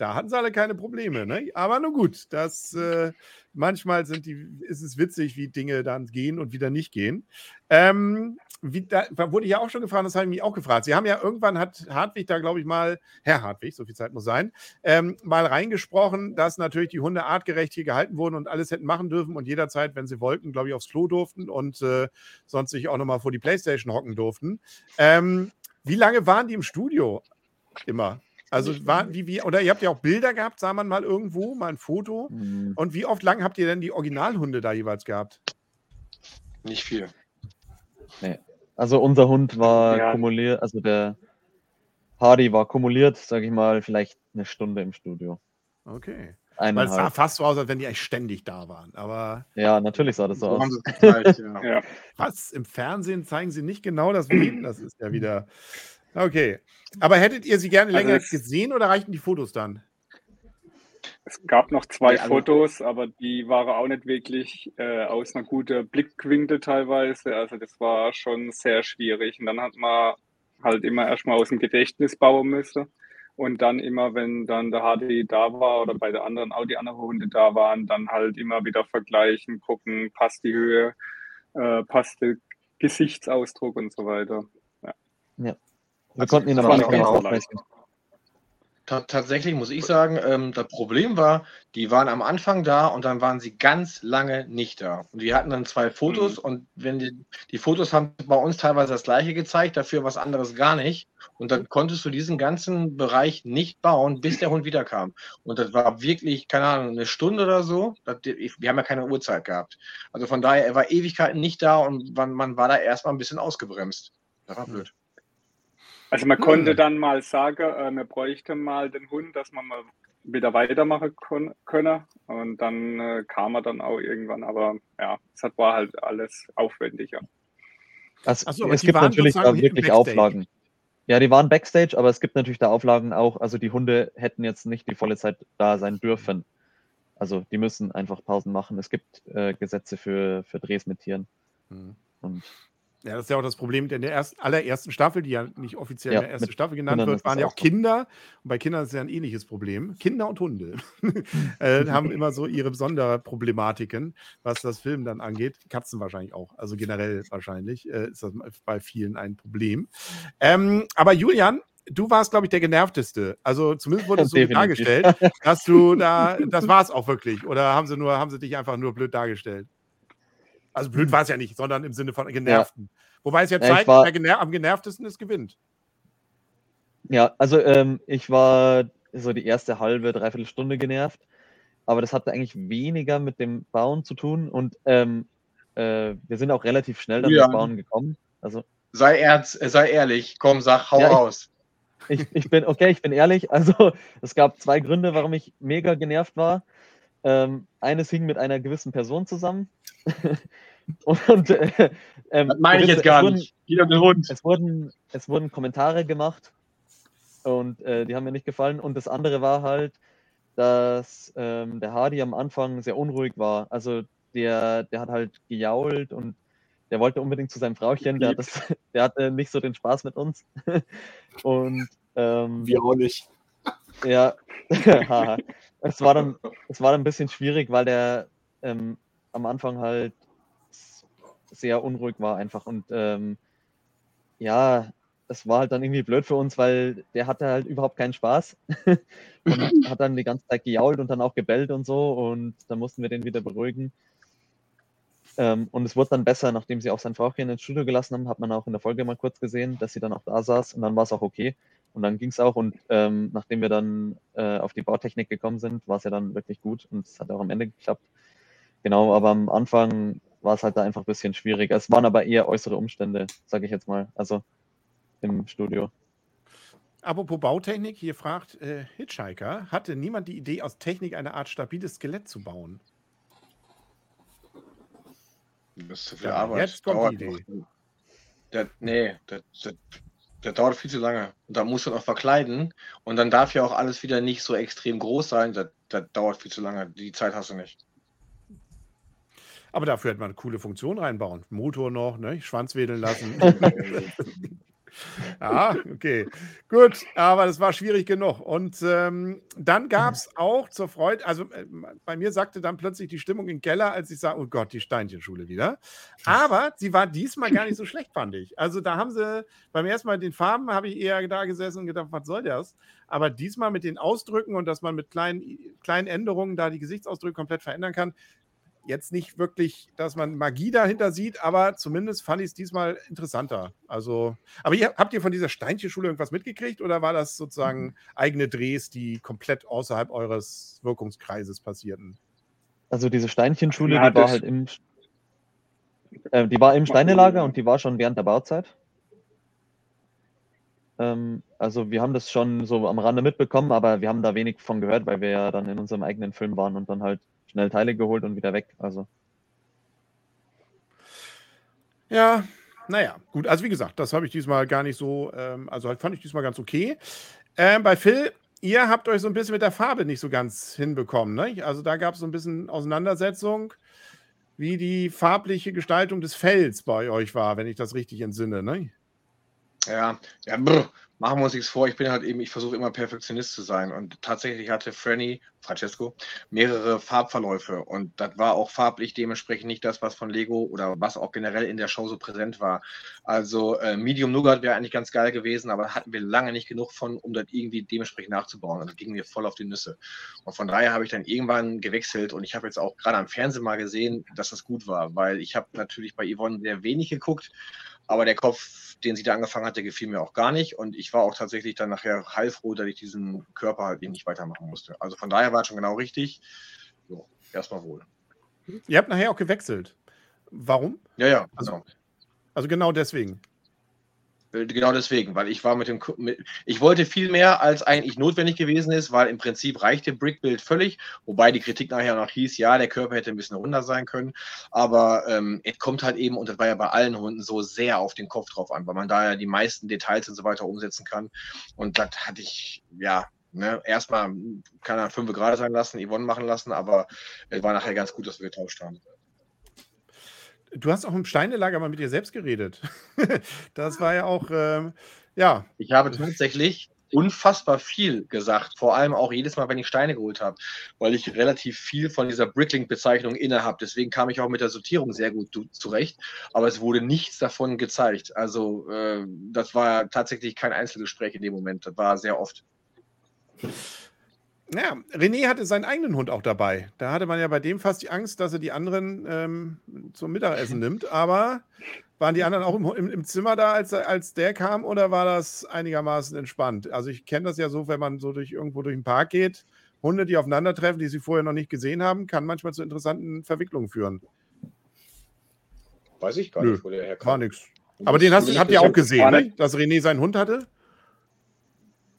da hatten sie alle keine Probleme. Ne? Aber nur gut, das, äh, manchmal sind die, ist es witzig, wie Dinge dann gehen und wieder nicht gehen. Ähm, wie, da wurde ja auch schon gefragt, das habe ich mich auch gefragt. Sie haben ja irgendwann, hat Hartwig da, glaube ich, mal, Herr Hartwig, so viel Zeit muss sein, ähm, mal reingesprochen, dass natürlich die Hunde artgerecht hier gehalten wurden und alles hätten machen dürfen und jederzeit, wenn sie wollten, glaube ich, aufs Klo durften und äh, sonst sich auch nochmal vor die Playstation hocken durften. Ähm, wie lange waren die im Studio? Immer. Also war, wie, wie, oder ihr habt ja auch Bilder gehabt, sah man mal irgendwo, mal ein Foto. Hm, Und wie oft lang habt ihr denn die Originalhunde da jeweils gehabt? Nicht viel. Also unser Hund war Ja. kumuliert, also der Hardy war kumuliert, sage ich mal, vielleicht eine Stunde im Studio. Okay. Weil es sah fast so aus, als wenn die eigentlich ständig da waren. Aber Ja, natürlich sah das so aus. gezeigt, <laughs> ja. Ja. was? Im Fernsehen zeigen sie nicht genau das Leben. Das ist ja wieder. Okay. Aber hättet ihr sie gerne Also länger es- gesehen oder reichten die Fotos dann? Es gab noch zwei Nee, also- Fotos, aber die waren auch nicht wirklich äh, aus einer guten Blickwinkel teilweise. Also das war schon sehr schwierig. Und dann hat man halt immer erstmal aus dem Gedächtnis bauen müssen. Und dann immer, wenn dann der HD da war oder bei der anderen auch die anderen Hunde da waren, dann halt immer wieder vergleichen, gucken, passt die Höhe, äh, passt der Gesichtsausdruck und so weiter. Wir konnten ihn Anfang nicht genau. Ta tatsächlich muss ich sagen, ähm, das Problem war, die waren am Anfang da und dann waren sie ganz lange nicht da. Und die hatten dann zwei Fotos und wenn die, die Fotos haben bei uns teilweise das gleiche gezeigt, dafür was anderes gar nicht. Und dann konntest du diesen ganzen Bereich nicht bauen, bis der Hund wiederkam. Und das war wirklich, keine Ahnung, eine Stunde oder so. Das, wir haben ja keine Uhrzeit gehabt. Also von daher, er war Ewigkeiten nicht da und man, man war da erstmal ein bisschen ausgebremst. Das war blöd. Also man konnte Hm. dann mal sagen, äh, wir bräuchten mal den Hund, dass man mal wieder weitermachen kon können. Und dann äh, kam er dann auch irgendwann. Aber ja, es hat- war halt alles aufwendiger. Also, so, es gibt natürlich da wirklich. Auflagen. Ja, die waren Backstage, aber es gibt natürlich da Auflagen auch. Also die Hunde hätten jetzt nicht die volle Zeit da sein dürfen. Also die müssen einfach Pausen machen. Es gibt äh, Gesetze für, für Drehs mit Tieren. Hm. Und Ja, das ist ja auch das Problem in der ersten, allerersten Staffel, die ja nicht offiziell Ja, in der ersten Staffel genannt Kindern wird, waren ja auch. Kinder. Und bei Kindern ist es ja ein ähnliches Problem. Kinder und Hunde <laughs> äh, haben <laughs> immer so ihre Sonderproblematiken, was das Film dann angeht. Katzen wahrscheinlich auch. Also generell wahrscheinlich äh, ist das bei vielen ein Problem. Ähm, aber Julian, du warst, glaube ich, der genervteste. Also zumindest wurde es so dargestellt, dass du da, das war es auch wirklich. Oder haben sie nur, haben sie dich einfach nur blöd dargestellt? Also blöd war es ja nicht, sondern im Sinne von genervten. Wobei es ja Hm. Ja, ich zeigt, war- wer gener am genervtesten ist, gewinnt. Ja, also ähm, ich war so die erste halbe, dreiviertel Stunde genervt, aber das hatte eigentlich weniger mit dem Bauen zu tun und ähm, äh, wir sind auch relativ schnell dann Ja. ins Bauen gekommen. Also Sei, ernst, äh, sei ehrlich, komm, sag, hau Ja, ich- raus. ich, ich bin, okay, ich bin ehrlich, also <laughs> es gab zwei Gründe, warum ich mega genervt war. Ähm, eines hing mit einer gewissen Person zusammen. <laughs> und äh, ähm, Das meine ich jetzt gar es wurden, nicht. Jeder den Hund. Es wurden, es wurden Kommentare gemacht und äh, die haben mir nicht gefallen. Und das andere war halt, dass ähm, der Hardy am Anfang sehr unruhig war. Also der, der hat halt gejault und der wollte unbedingt zu seinem Frauchen. Der, hat das, <laughs> der hatte nicht so den Spaß mit uns. <laughs> und ähm, Wir auch nicht. ja, haha. es war dann, es war dann ein bisschen schwierig, weil der ähm, am Anfang halt sehr unruhig war einfach und ähm, ja, es war halt dann irgendwie blöd für uns, weil der hatte halt überhaupt keinen Spaß <laughs> und hat dann die ganze Zeit gejault und dann auch gebellt und so und dann mussten wir den wieder beruhigen. Ähm, und es wurde dann besser, nachdem sie auch sein Frauchen ins Studio gelassen haben, hat man auch in der Folge mal kurz gesehen, dass sie dann auch da saß und dann war es auch okay. Und dann ging es auch und ähm, nachdem wir dann äh, auf die Bautechnik gekommen sind, war es ja dann wirklich gut und es hat auch am Ende geklappt. Genau, aber am Anfang war es halt da einfach ein bisschen schwierig. Es waren aber eher äußere Umstände, sage ich jetzt mal, also im Studio. Apropos Bautechnik, hier fragt äh, Hitchhiker, hatte niemand die Idee, aus Technik eine Art stabiles Skelett zu bauen? Das ist zu viel ja, Arbeit. Jetzt kommt dauert die Idee. Der, nee, der, der, der, dauert viel zu lange. Und da muss man auch verkleiden. Und dann darf ja auch alles wieder nicht so extrem groß sein. Das, das dauert viel zu lange. Die Zeit hast du nicht. Aber dafür hätte man eine coole Funktion reinbauen. Motor noch, ne? Schwanz wedeln lassen. <laughs> Ja, okay. Gut, aber das war schwierig genug. Und ähm, dann gab es <laughs> auch zur Freude, also äh, bei mir sagte dann plötzlich die Stimmung im Keller, als ich sah, oh Gott, die Steinchenschule wieder. Aber sie war diesmal gar nicht so schlecht, fand ich. Also da haben sie beim ersten Mal den Farben, habe ich eher da gesessen und gedacht, was soll das? Aber diesmal mit den Ausdrücken und dass man mit kleinen, kleinen Änderungen da die Gesichtsausdrücke komplett verändern kann, jetzt nicht wirklich, dass man Magie dahinter sieht, aber zumindest fand ich es diesmal interessanter. Also, aber ihr, habt ihr von dieser Steinchenschule irgendwas mitgekriegt oder war das sozusagen mhm. eigene Drehs, die komplett außerhalb eures Wirkungskreises passierten? Also diese Steinchenschule, ja, die war halt im, äh, die war im Steinelager und die war schon während der Bauzeit. Ähm, also wir haben das schon so am Rande mitbekommen, aber wir haben da wenig von gehört, weil wir ja dann in unserem eigenen Film waren und dann halt schnell Teile geholt und wieder weg. Also. Ja, naja, gut. Also wie gesagt, das habe ich diesmal gar nicht so, ähm, also halt fand ich diesmal ganz okay. Ähm, bei Phil, ihr habt euch so ein bisschen mit der Farbe nicht so ganz hinbekommen. Ne? Also da gab es so ein bisschen Auseinandersetzung, wie die farbliche Gestaltung des Fells bei euch war, wenn ich das richtig entsinne. Ne? Ja, ja brr, machen wir uns nichts vor, ich bin halt eben, ich versuche immer Perfektionist zu sein. Und tatsächlich hatte Franny, Francesco, mehrere Farbverläufe. Und das war auch farblich dementsprechend nicht das, was von Lego oder was auch generell in der Show so präsent war. Also äh, Medium Nougat wäre eigentlich ganz geil gewesen, aber hatten wir lange nicht genug von, um das irgendwie dementsprechend nachzubauen. Also gingen wir voll auf die Nüsse. Und von daher habe ich dann irgendwann gewechselt und ich habe jetzt auch gerade am Fernsehen mal gesehen, dass das gut war, weil ich habe natürlich bei Yvonne sehr wenig geguckt aber der Kopf, den sie da angefangen hat, der gefiel mir auch gar nicht. Und ich war auch tatsächlich dann nachher heilfroh, dass ich diesen Körper halt nicht weitermachen musste. Also von daher war es schon genau richtig. So, erstmal wohl. Ihr habt nachher auch gewechselt. Warum? Ja, ja. Also, genau. also genau deswegen. Genau deswegen, weil ich war mit dem, mit, ich wollte viel mehr, als eigentlich notwendig gewesen ist, weil im Prinzip reichte Brickbuild völlig, wobei die Kritik nachher noch hieß, ja, der Körper hätte ein bisschen runder sein können, aber ähm, es kommt halt eben, und das war ja bei allen Hunden so sehr auf den Kopf drauf an, weil man da ja die meisten Details und so weiter umsetzen kann und das hatte ich, ja, Ne, erstmal kann er fünf gerade sein lassen, Yvonne machen lassen, aber es war nachher ganz gut, dass wir getauscht haben. Du hast auch im Steinelager mal mit dir selbst geredet. <laughs> das war ja auch, ähm, ja. Ich habe tatsächlich unfassbar viel gesagt, vor allem auch jedes Mal, wenn ich Steine geholt habe, weil ich relativ viel von dieser Bricklink-Bezeichnung inne habe. Deswegen kam ich auch mit der Sortierung sehr gut zurecht, aber es wurde nichts davon gezeigt. Also äh, das war tatsächlich kein Einzelgespräch in dem Moment, das war sehr oft. Ja, René hatte seinen eigenen Hund auch dabei. Da hatte man ja bei dem fast die Angst, dass er die anderen ähm, zum Mittagessen <laughs> nimmt. Aber waren die anderen auch im, im, im, Zimmer da, als, als der kam, oder war das einigermaßen entspannt? Also ich kenne das ja so, wenn man so durch irgendwo durch den Park geht, Hunde, die aufeinandertreffen, die sie vorher noch nicht gesehen haben, kann manchmal zu interessanten Verwicklungen führen. Weiß ich gar Nö, nicht, wo der herkam. War nichts. Aber den hast, habt ihr auch gesehen, ne? dass René seinen Hund hatte?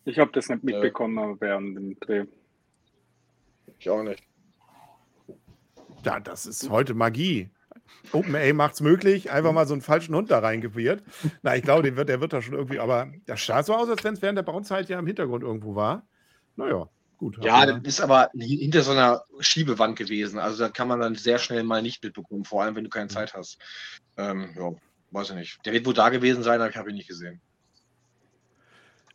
Ich habe das nicht mitbekommen während dem Dreh. Ich auch nicht. Ja, das ist heute Magie. OpenA macht es möglich, einfach mal so einen falschen Hund da reingewirt. Na, ich glaube, wird, der wird da schon irgendwie, aber das sah so aus, als wenn es während der Bauzeit ja im Hintergrund irgendwo war. Naja, gut. Ja, das ist aber hinter so einer Schiebewand gewesen. Also da kann man dann sehr schnell mal nicht mitbekommen, vor allem wenn du keine Zeit hast. Ähm, ja, weiß ich nicht. Der wird wohl da gewesen sein, aber ich habe ihn nicht gesehen.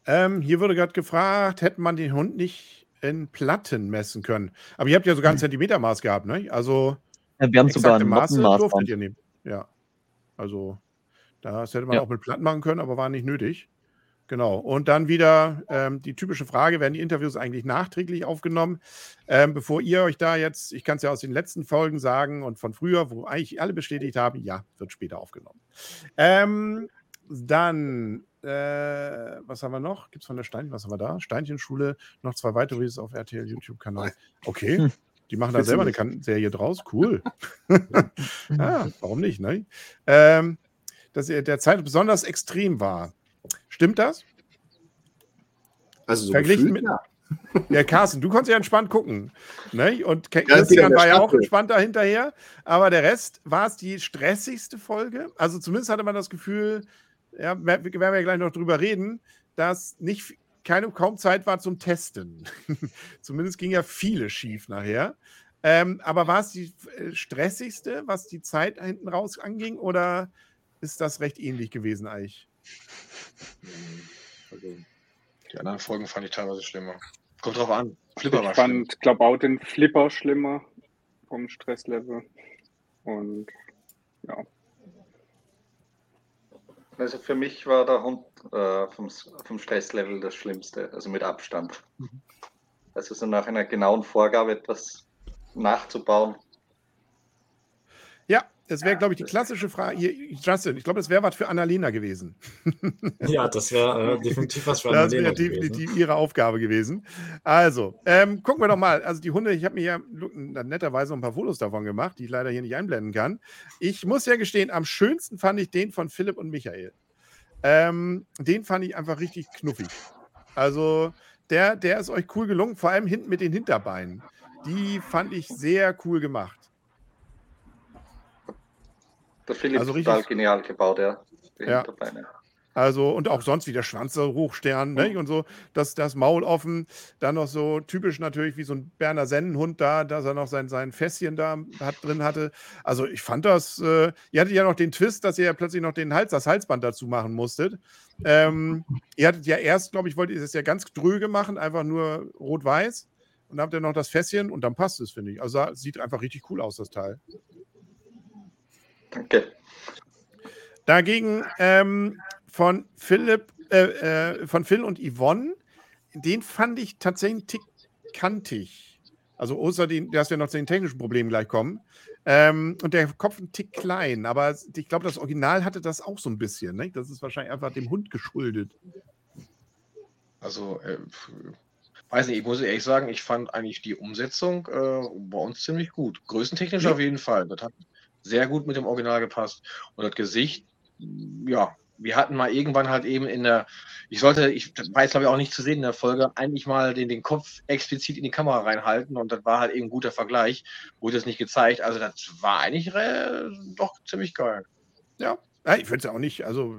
Ähm, hier wurde gerade gefragt, hätte man den Hund nicht in Platten messen können. Aber ihr habt ja sogar ein hm. Zentimetermaß gehabt, ne? Also ja, wir haben sogar ein Maße durftet ihr nehmen. Ja. Also das hätte man ja. auch mit Platten machen können, aber war nicht nötig. Genau. Und dann wieder ähm, die typische Frage: Werden die Interviews eigentlich nachträglich aufgenommen? Ähm, bevor ihr euch da jetzt, ich kann es ja aus den letzten Folgen sagen und von früher, wo eigentlich alle bestätigt haben, ja, wird später aufgenommen. Ähm, dann, äh, was haben wir noch? Gibt es von der Steinchen, was haben wir da? Steinchenschule, noch zwei weitere Videos auf RTL YouTube-Kanal. Okay. Hm. Die machen da selber eine Serie draus. Cool. ja, <laughs> warum nicht, ne? Ähm, dass der Zeit besonders extrem war. Stimmt das? Also so Verglichen gefühlt, mit. ja. Ja, Carsten, du konntest ja entspannt gucken. Ne? Und Christian war ja auch entspannt dahinterher. Aber der Rest, war es die stressigste Folge? Also zumindest hatte man das Gefühl, ja, werden wir ja gleich noch drüber reden, dass nicht keine kaum Zeit war zum Testen. <laughs> zumindest ging ja viele schief nachher. Ähm, aber war es die äh, stressigste, was die Zeit hinten raus anging, oder ist das recht ähnlich gewesen eigentlich? Also, die anderen Folgen fand ich teilweise schlimmer. Kommt drauf an. Flipper ich fand, glaube auch den Flipper schlimmer vom Stresslevel. Und ja. Also für mich war der Hund äh, vom, vom Stresslevel das Schlimmste, also mit Abstand. Mhm. Also so nach einer genauen Vorgabe etwas nachzubauen, das wäre, glaube ich, die klassische Frage. Hier, Justin, ich glaube, das wäre was für Annalena gewesen. <laughs> ja, das wäre äh, definitiv was für Annalena Das wäre definitiv ihre Aufgabe gewesen. Also, ähm, gucken wir doch mal. Also, die Hunde, ich habe mir ja netterweise ein paar Fotos davon gemacht, die ich leider hier nicht einblenden kann. Ich muss ja gestehen, am schönsten fand ich den von Philipp und Michael. Ähm, den fand ich einfach richtig knuffig. Also, der, der ist euch cool gelungen, vor allem hinten mit den Hinterbeinen. Die fand ich sehr cool gemacht. Der Philipp also total genial gebaut, ja. ja. Also, und auch sonst wie der Schwanz so hochstern, ne? Mhm. Und so, das, das Maul offen. Dann noch so typisch natürlich wie so ein Berner Sennenhund da, dass er noch sein, sein Fässchen da hat, drin hatte. Also, ich fand das, äh, ihr hattet ja noch den Twist, dass ihr ja plötzlich noch den Hals, das Halsband dazu machen musstet. Ähm, ihr hattet ja erst, glaube ich, wolltet ihr es ja ganz dröge machen, einfach nur rot-weiß. Und dann habt ihr noch das Fässchen und dann passt es, finde ich. Also, sieht einfach richtig cool aus, das Teil. Danke. Dagegen ähm, von Philipp, äh, äh, von Phil und Yvonne, den fand ich tatsächlich einen Tick kantig. Also außer den, dass wir noch zu den technischen Problemen gleich kommen. Ähm, und der Kopf ein Tick klein, aber ich glaube, das Original hatte das auch so ein bisschen. Ne? Das ist wahrscheinlich einfach dem Hund geschuldet. Also, äh, weiß nicht, ich muss ehrlich sagen, ich fand eigentlich die Umsetzung äh, bei uns ziemlich gut. Größentechnisch ja. auf jeden Fall. Das hat sehr gut mit dem Original gepasst. Und das Gesicht, ja, wir hatten mal irgendwann halt eben in der, ich sollte, ich weiß glaube ich auch nicht zu sehen in der Folge, eigentlich mal den, den Kopf explizit in die Kamera reinhalten und das war halt eben ein guter Vergleich, wurde es nicht gezeigt. Also das war eigentlich äh, doch ziemlich geil. Ja, ich finde es ja auch nicht, also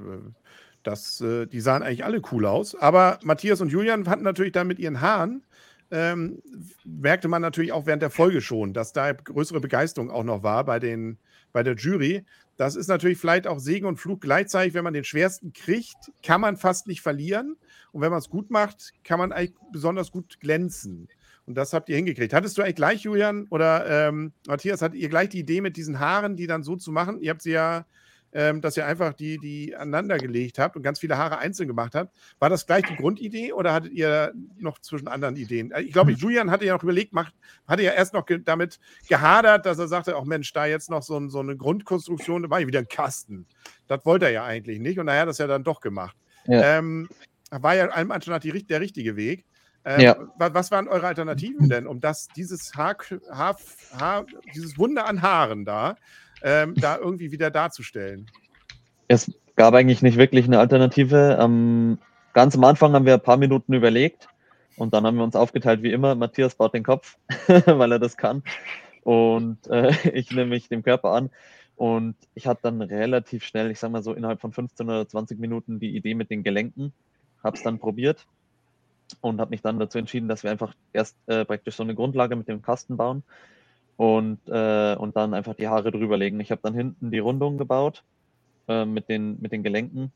das, äh, die sahen eigentlich alle cool aus. Aber Matthias und Julian hatten natürlich dann mit ihren Haaren ähm, merkte man natürlich auch während der Folge schon, dass da größere Begeisterung auch noch war bei, den, bei der Jury. Das ist natürlich vielleicht auch Segen und Flug gleichzeitig. Wenn man den schwersten kriegt, kann man fast nicht verlieren. Und wenn man es gut macht, kann man eigentlich besonders gut glänzen. Und das habt ihr hingekriegt. Hattest du eigentlich gleich, Julian oder ähm, Matthias, hattet ihr gleich die Idee mit diesen Haaren, die dann so zu machen? Ihr habt sie ja ähm, dass ihr einfach die, die aneinander gelegt habt und ganz viele Haare einzeln gemacht habt. War das gleich die Grundidee oder hattet ihr noch zwischen anderen Ideen? Äh, ich glaube, hm. Julian hatte ja noch überlegt, macht, hatte ja erst noch ge damit gehadert, dass er sagte, auch Mensch, da jetzt noch so, so eine Grundkonstruktion, da war ja wieder ein Kasten. Das wollte er ja eigentlich nicht und naja, das ja dann doch gemacht. Ja. Ähm, war ja allem Anschein die, der richtige Weg. Ähm, ja. Was waren eure Alternativen denn, um das, dieses Haar, Haar, Haar, dieses Wunder an Haaren da ähm, da irgendwie wieder darzustellen? Es gab eigentlich nicht wirklich eine Alternative. Ähm, ganz am Anfang haben wir ein paar Minuten überlegt und dann haben wir uns aufgeteilt wie immer. Matthias baut den Kopf, <laughs> weil er das kann. Und äh, <laughs> ich nehme mich dem Körper an. Und ich hatte dann relativ schnell, ich sag mal so innerhalb von 15 oder 20 Minuten die Idee mit den Gelenken. Habe es dann probiert und habe mich dann dazu entschieden, dass wir einfach erst äh, praktisch so eine Grundlage mit dem Kasten bauen und, äh, und dann einfach die Haare drüber legen. Ich habe dann hinten die Rundung gebaut äh, mit, den, mit den Gelenken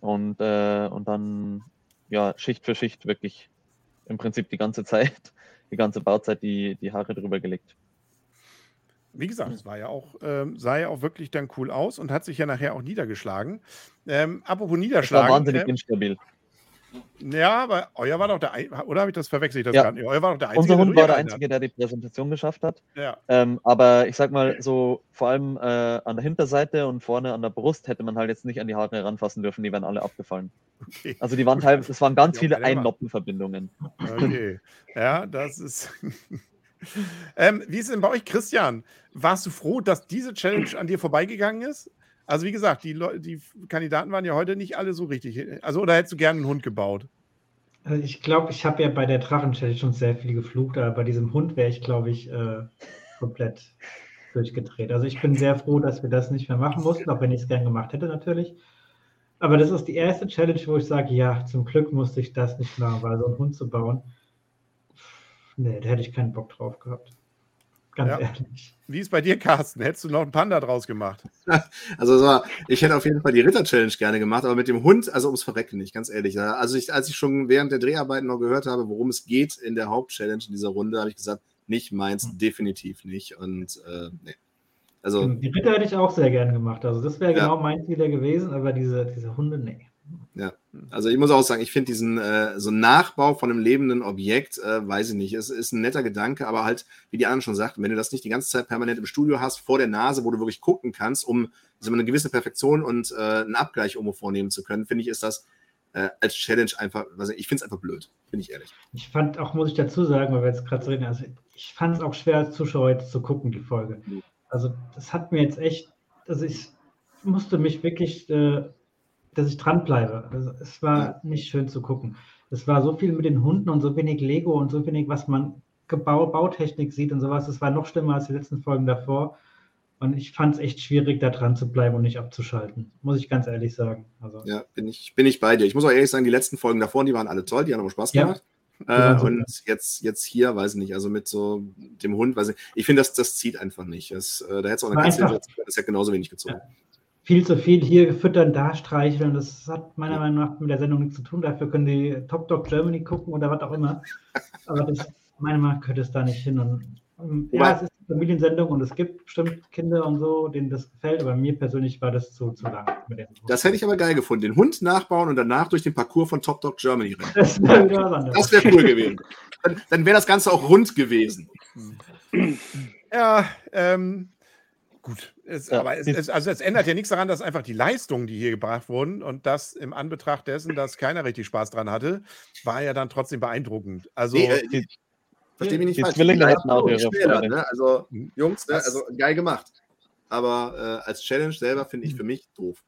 und, äh, und dann ja, Schicht für Schicht wirklich im Prinzip die ganze <laughs> Zeit, die ganze Bauzeit die, die Haare drüber gelegt. Wie gesagt, es war ja auch, ähm, sah ja auch wirklich dann cool aus und hat sich ja nachher auch niedergeschlagen. Ähm, apropos Niederschlagen. Das war wahnsinnig äh, instabil. Ja, aber euer war doch der Ein oder habe ich das verwechselt? Das Ja. nicht. Euer war doch der Einzige. Unser Hund war der Einzige, der die Präsentation geschafft hat. Ja. Ähm, aber ich sag mal, so vor allem äh, an der Hinterseite und vorne an der Brust hätte man halt jetzt nicht an die Haare ranfassen dürfen, die wären alle abgefallen. Okay. Also die waren teilweise, es waren ganz viele Einnoppenverbindungen. Okay. Ja, das ist. <laughs> ähm, wie ist es denn bei euch, Christian? Warst du froh, dass diese Challenge an dir vorbeigegangen ist? Also, wie gesagt, die, die Kandidaten waren ja heute nicht alle so richtig. Also, oder hättest du gerne einen Hund gebaut? Also ich glaube, ich habe ja bei der Drachen-Challenge schon sehr viel geflucht, aber bei diesem Hund wäre ich, glaube ich, äh, komplett durchgedreht. Also ich bin sehr froh, dass wir das nicht mehr machen mussten, auch wenn ich es gern gemacht hätte natürlich. Aber das ist die erste Challenge, wo ich sage, ja, zum Glück musste ich das nicht machen, weil so einen Hund zu bauen, nee, da hätte ich keinen Bock drauf gehabt. Ganz Ja. ehrlich. Wie ist bei dir, Carsten? Hättest du noch einen Panda draus gemacht? <laughs> Also so, ich hätte auf jeden Fall die Ritter-Challenge gerne gemacht, aber mit dem Hund, also ums Verrecken nicht, ganz ehrlich. Ja. Also ich, als ich schon während der Dreharbeiten noch gehört habe, worum es geht in der Hauptchallenge in dieser Runde, habe ich gesagt, nicht meins, definitiv nicht. Und äh, nee. Also Die Ritter hätte ich auch sehr gern gemacht. Also das wäre Ja. genau mein Ziel gewesen, aber diese, diese Hunde, nee. Also ich muss auch sagen, ich finde diesen äh, so Nachbau von einem lebenden Objekt, äh, weiß ich nicht, es ist ein netter Gedanke, aber halt, wie die anderen schon sagten, wenn du das nicht die ganze Zeit permanent im Studio hast, vor der Nase, wo du wirklich gucken kannst, um so eine gewisse Perfektion und äh, einen Abgleich irgendwo vornehmen zu können, finde ich, ist das äh, als Challenge einfach, also ich finde es einfach blöd, bin ich ehrlich. Ich fand auch, muss ich dazu sagen, weil wir jetzt gerade so reden, also ich fand es auch schwer als Zuschauer jetzt zu gucken, die Folge. Also das hat mir jetzt echt, also ich musste mich wirklich, äh, dass ich dranbleibe. Also es war nicht schön zu gucken. Es war so viel mit den Hunden und so wenig Lego und so wenig, was man Gebau, Bautechnik sieht und sowas. Es war noch schlimmer als die letzten Folgen davor. Und ich fand es echt schwierig, da dran zu bleiben und nicht abzuschalten. Muss ich ganz ehrlich sagen. Also, Ja, bin ich, bin ich bei dir. Ich muss auch ehrlich sagen, die letzten Folgen davor, die waren alle toll, die haben auch Spaß Ja. gemacht. waren Äh, und jetzt, jetzt hier, weiß ich nicht, also mit so dem Hund, weiß ich Ich finde, das, das zieht einfach nicht. Das, äh, da hätte es auch eine können, das hätte genauso wenig gezogen. Viel zu viel hier füttern, da streicheln. Das hat meiner Meinung nach mit der Sendung nichts zu tun. Dafür können die Top Dog Germany gucken oder was auch immer. Aber das, meiner Meinung nach gehört es da nicht hin. Und, ähm, Wobei- ja, es ist eine Familiensendung und es gibt bestimmt Kinder und so, denen das gefällt. Aber mir persönlich war das zu, zu lang. Mit dem Das hätte ich aber geil gefunden. Den Hund nachbauen und danach durch den Parcours von Top Dog Germany rennen. <laughs> Das wäre wieder was anderes. Das wäre cool gewesen. Dann, dann wäre das Ganze auch rund gewesen. Ja, ähm, gut. Es, Ja, aber es, es, also es ändert ja nichts daran, dass einfach die Leistungen, die hier gebracht wurden und das im Anbetracht dessen, dass keiner richtig Spaß dran hatte, war ja dann trotzdem beeindruckend. Also, Nee, äh, Die, Versteh mich nicht die falsch. Zwillinge Die hatten auch ihre ist Freude. ne? Also, Jungs, ne? Also geil gemacht. Aber äh, als Challenge selber finde ich für mich doof.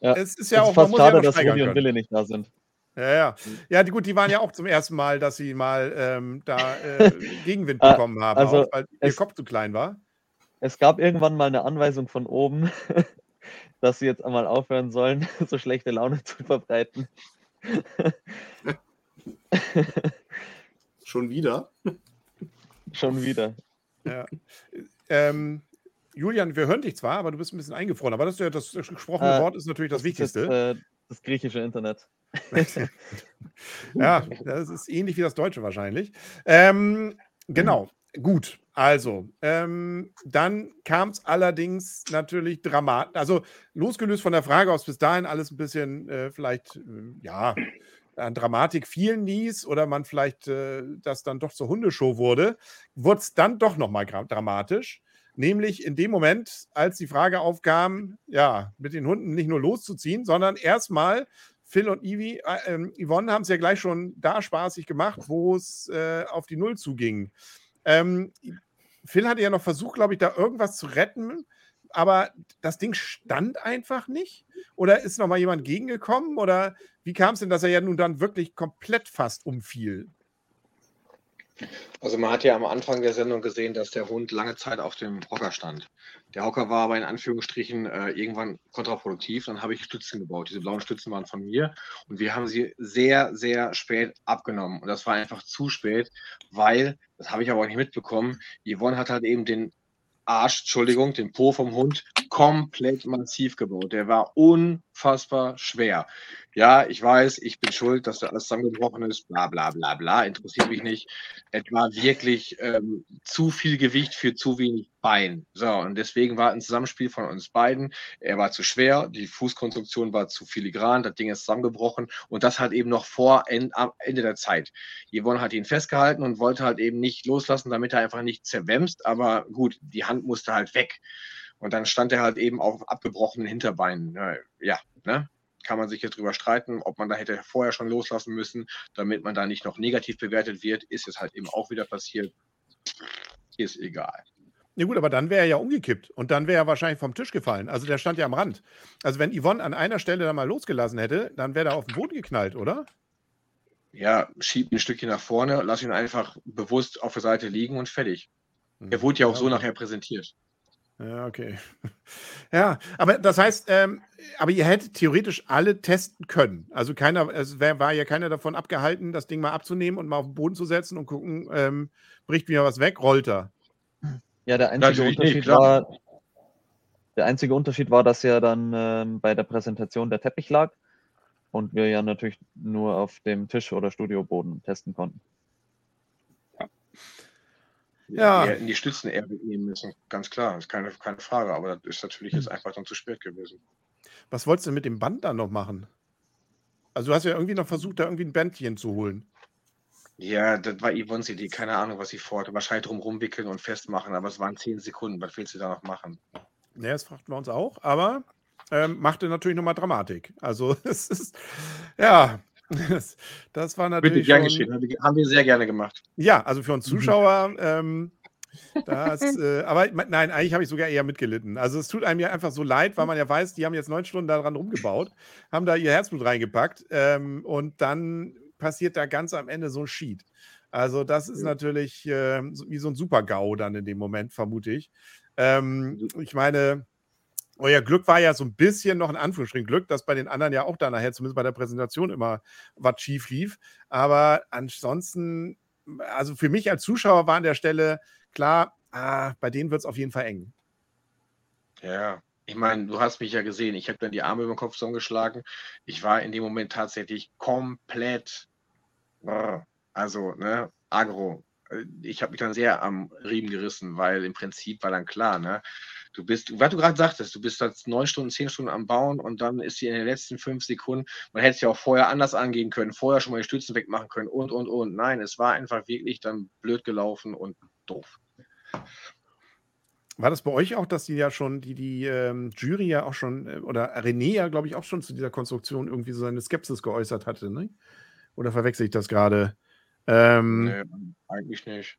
ja, es ist es ja ist auch, man fast ja schade, noch dass Rudi und. Wille nicht da sind. Ja, ja. Ja, die, gut, die waren ja auch zum ersten Mal, dass sie mal ähm, da äh, <laughs> Gegenwind Ah, bekommen haben, also auch, weil ihr es- Kopf zu klein war. Es gab irgendwann mal eine Anweisung von oben, <laughs> dass sie jetzt einmal aufhören sollen, <laughs> so schlechte Laune zu verbreiten. Schon wieder. Schon wieder. Ja. Ähm, Julian, wir hören dich zwar, aber du bist ein bisschen eingefroren. Aber das, ist ja- das gesprochene Äh, Wort ist natürlich das, jetzt, Wichtigste. äh, das griechische Internet. <laughs> ja, das ist ähnlich wie das Deutsche wahrscheinlich. Ähm, genau, gut. Also, ähm, dann kam es allerdings natürlich dramatisch. Also, losgelöst von der Frage, ob es bis dahin alles ein bisschen äh, vielleicht, äh, ja, an Dramatik vielen ließ oder man vielleicht äh, das dann doch zur Hundeshow wurde, wurde es dann doch nochmal dramatisch. Nämlich in dem Moment, als die Frage aufkam, ja, mit den Hunden nicht nur loszuziehen, sondern erstmal Phil und Ivi, äh, ähm, Yvonne haben es ja gleich schon da spaßig gemacht, wo es äh, auf die Null zuging. Ähm, Phil hatte ja noch versucht, glaube ich, da irgendwas zu retten, aber das Ding stand einfach nicht. Oder ist noch mal jemand gegengekommen? Oder wie kam es denn, dass er ja nun dann wirklich komplett fast umfiel? Also man hat ja am Anfang der Sendung gesehen, dass der Hund lange Zeit auf dem Hocker stand. Der Hocker war aber in Anführungsstrichen äh, irgendwann kontraproduktiv. Dann habe ich Stützen gebaut. Diese blauen Stützen waren von mir und wir haben sie sehr, sehr spät abgenommen. Und das war einfach zu spät, weil, das habe ich aber auch nicht mitbekommen, Yvonne hat halt eben den Arsch, Entschuldigung, den Po vom Hund komplett massiv gebaut. Der war unfassbar schwer. Ja, ich weiß, ich bin schuld, dass da alles zusammengebrochen ist, bla bla bla bla, interessiert mich nicht. Es war wirklich ähm, zu viel Gewicht für zu wenig Bein. So, und deswegen war ein Zusammenspiel von uns beiden. Er war zu schwer, die Fußkonstruktion war zu filigran, das Ding ist zusammengebrochen und das halt eben noch vor Ende, Ende der Zeit. Yvonne hat ihn festgehalten und wollte halt eben nicht loslassen, damit er einfach nicht zerwämst, aber gut, die Hand musste halt weg. Und dann stand er halt eben auf abgebrochenen Hinterbeinen. Ja, ne? kann man sich jetzt drüber streiten, ob man da hätte vorher schon loslassen müssen, damit man da nicht noch negativ bewertet wird. Ist es halt eben auch wieder passiert. Ist egal. Ja gut, aber dann wäre er ja umgekippt und dann wäre er wahrscheinlich vom Tisch gefallen. Also der stand ja am Rand. Also wenn Yvonne an einer Stelle da mal losgelassen hätte, dann wäre er auf den Boden geknallt, oder? Ja, schieb ein Stückchen nach vorne, lass ihn einfach bewusst auf der Seite liegen und fertig. Er wurde ja auch so nachher präsentiert. Ja, okay. <laughs> Ja, aber das heißt, ähm, aber ihr hättet theoretisch alle testen können. Also keiner, es wär, war ja keiner davon abgehalten, das Ding mal abzunehmen und mal auf den Boden zu setzen und gucken, ähm, bricht wieder was weg, rollt er. Ja, der einzige Natürlich Unterschied nicht, war, der einzige Unterschied war, dass ja dann ähm, bei der Präsentation der Teppich lag und wir ja natürlich nur auf dem Tisch oder Studioboden testen konnten. Ja. Wir hätten die Stützen eher mitnehmen müssen, ganz klar, ist keine, keine Frage, aber das ist natürlich jetzt hm. einfach dann zu spät gewesen. Was wolltest du mit dem Band dann noch machen? Also du hast ja irgendwie noch versucht, da irgendwie ein Bändchen zu holen. Ja, das war Yvonne's Idee, keine Ahnung, was sie vorhatte. Wahrscheinlich drum rumwickeln und festmachen, aber es waren zehn Sekunden, was willst du da noch machen? Ja, das fragten wir uns auch, aber ähm, machte natürlich nochmal Dramatik. Also <laughs> es ist, ja, <laughs> das, das war natürlich. Bitte, gern geschehen. Haben wir sehr gerne gemacht. Ja, also für uns mhm. Zuschauer. ähm, <laughs> das, äh, aber nein, eigentlich habe ich sogar eher mitgelitten. Also es tut einem ja einfach so leid, weil man ja weiß, die haben jetzt neun Stunden daran rumgebaut, haben da ihr Herzblut reingepackt ähm, und dann passiert da ganz am Ende so ein Sheet. Also das ist natürlich äh, wie so ein Super-GAU dann in dem Moment, vermute ich. Ähm, ich meine, euer Glück war ja so ein bisschen noch in Anführungsstrichen Glück, dass bei den anderen ja auch da nachher, zumindest bei der Präsentation, immer was schief lief. Aber ansonsten, also für mich als Zuschauer war an der Stelle klar, ah, bei denen wird es auf jeden Fall eng. Ja, ich meine, du hast mich ja gesehen. Ich habe dann die Arme über den Kopf zusammengeschlagen. Ich war in dem Moment tatsächlich komplett, also, ne, agro. Ich habe mich dann sehr am Riemen gerissen, weil im Prinzip war dann klar, ne, Du bist, was du gerade sagtest, du bist jetzt neun Stunden, zehn Stunden am Bauen und dann ist sie in den letzten fünf Sekunden, man hätte es ja auch vorher anders angehen können, vorher schon mal die Stützen wegmachen können und, und, und. Nein, es war einfach wirklich dann blöd gelaufen und doof. War das bei euch auch, dass die ja schon, die, die ähm, Jury ja auch schon, äh, oder René ja, glaube ich, auch schon zu dieser Konstruktion irgendwie so seine Skepsis geäußert hatte, ne? Oder verwechsel ich das gerade? Ähm, nee, eigentlich nicht.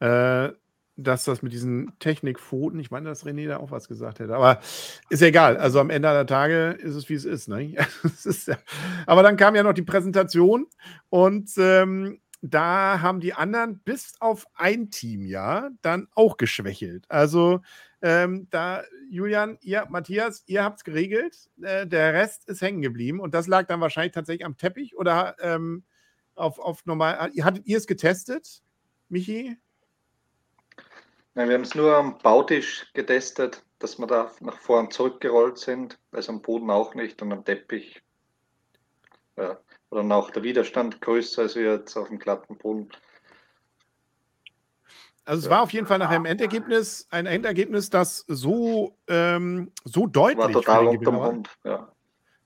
Äh, dass das mit diesen Technikpfoten, ich meine, dass René da auch was gesagt hätte, aber ist ja egal. Also am Ende der Tage ist es, wie es ist. Ne? <laughs> aber dann kam ja noch die Präsentation und ähm, da haben die anderen bis auf ein Team ja dann auch geschwächelt. Also ähm, da, Julian, ihr, Matthias, ihr habt es geregelt, äh, der Rest ist hängen geblieben und das lag dann wahrscheinlich tatsächlich am Teppich oder ähm, auf, auf normal. Hattet ihr es getestet, Michi? Nein, wir haben es nur am Bautisch getestet, dass wir da nach vorn zurückgerollt sind, also am Boden auch nicht und am Teppich. Ja. Oder auch der Widerstand größer als jetzt auf dem glatten Boden. Also es ja. war auf jeden Fall nachher im Endergebnis ein Endergebnis, das so, ähm, so deutlich war total unterm Hund, ja.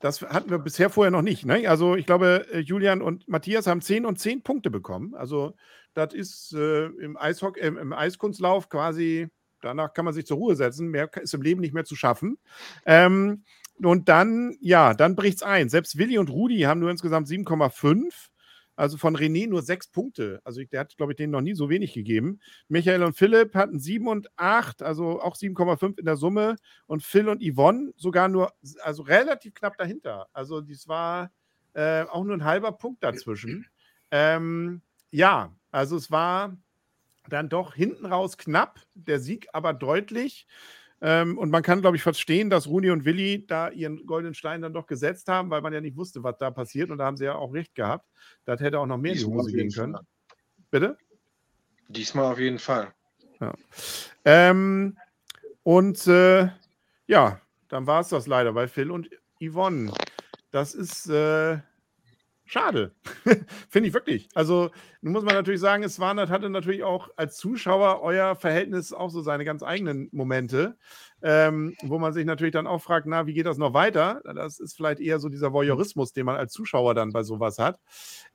Das hatten wir bisher vorher noch nicht. Ne? Also ich glaube, äh, Julian und Matthias haben 10 und 10 Punkte bekommen. Also das ist äh, im, Eishockey, äh, im Eiskunstlauf quasi, danach kann man sich zur Ruhe setzen. Mehr ist im Leben nicht mehr zu schaffen. Ähm, und dann, ja, dann bricht es ein. Selbst Willi und Rudi haben nur insgesamt 7,5. Also von René nur sechs Punkte. Also der hat, glaube ich, denen noch nie so wenig gegeben. Michael und Philipp hatten sieben und acht, also auch 7,5 in der Summe. Und Phil und Yvonne sogar nur, also relativ knapp dahinter. Also das war äh, auch nur ein halber Punkt dazwischen. Ähm, ja, also es war dann doch hinten raus knapp, der Sieg aber deutlich. Ähm, und man kann, glaube ich, verstehen, dass Runi und Willi da ihren goldenen Stein dann doch gesetzt haben, weil man ja nicht wusste, was da passiert. Und da haben sie ja auch recht gehabt. Das hätte auch noch mehr Diesmal in die Hose gehen können. Fall. Bitte? Diesmal auf jeden Fall. Ja. Ähm, und äh, ja, dann war es das leider, weil Phil und Yvonne. Das ist äh, schade. <laughs> Finde ich wirklich. Also, nun muss man natürlich sagen, es war, hatte natürlich auch als Zuschauer euer Verhältnis auch so seine ganz eigenen Momente, ähm, wo man sich natürlich dann auch fragt, na, wie geht das noch weiter? Das ist vielleicht eher so dieser Voyeurismus, den man als Zuschauer dann bei sowas hat.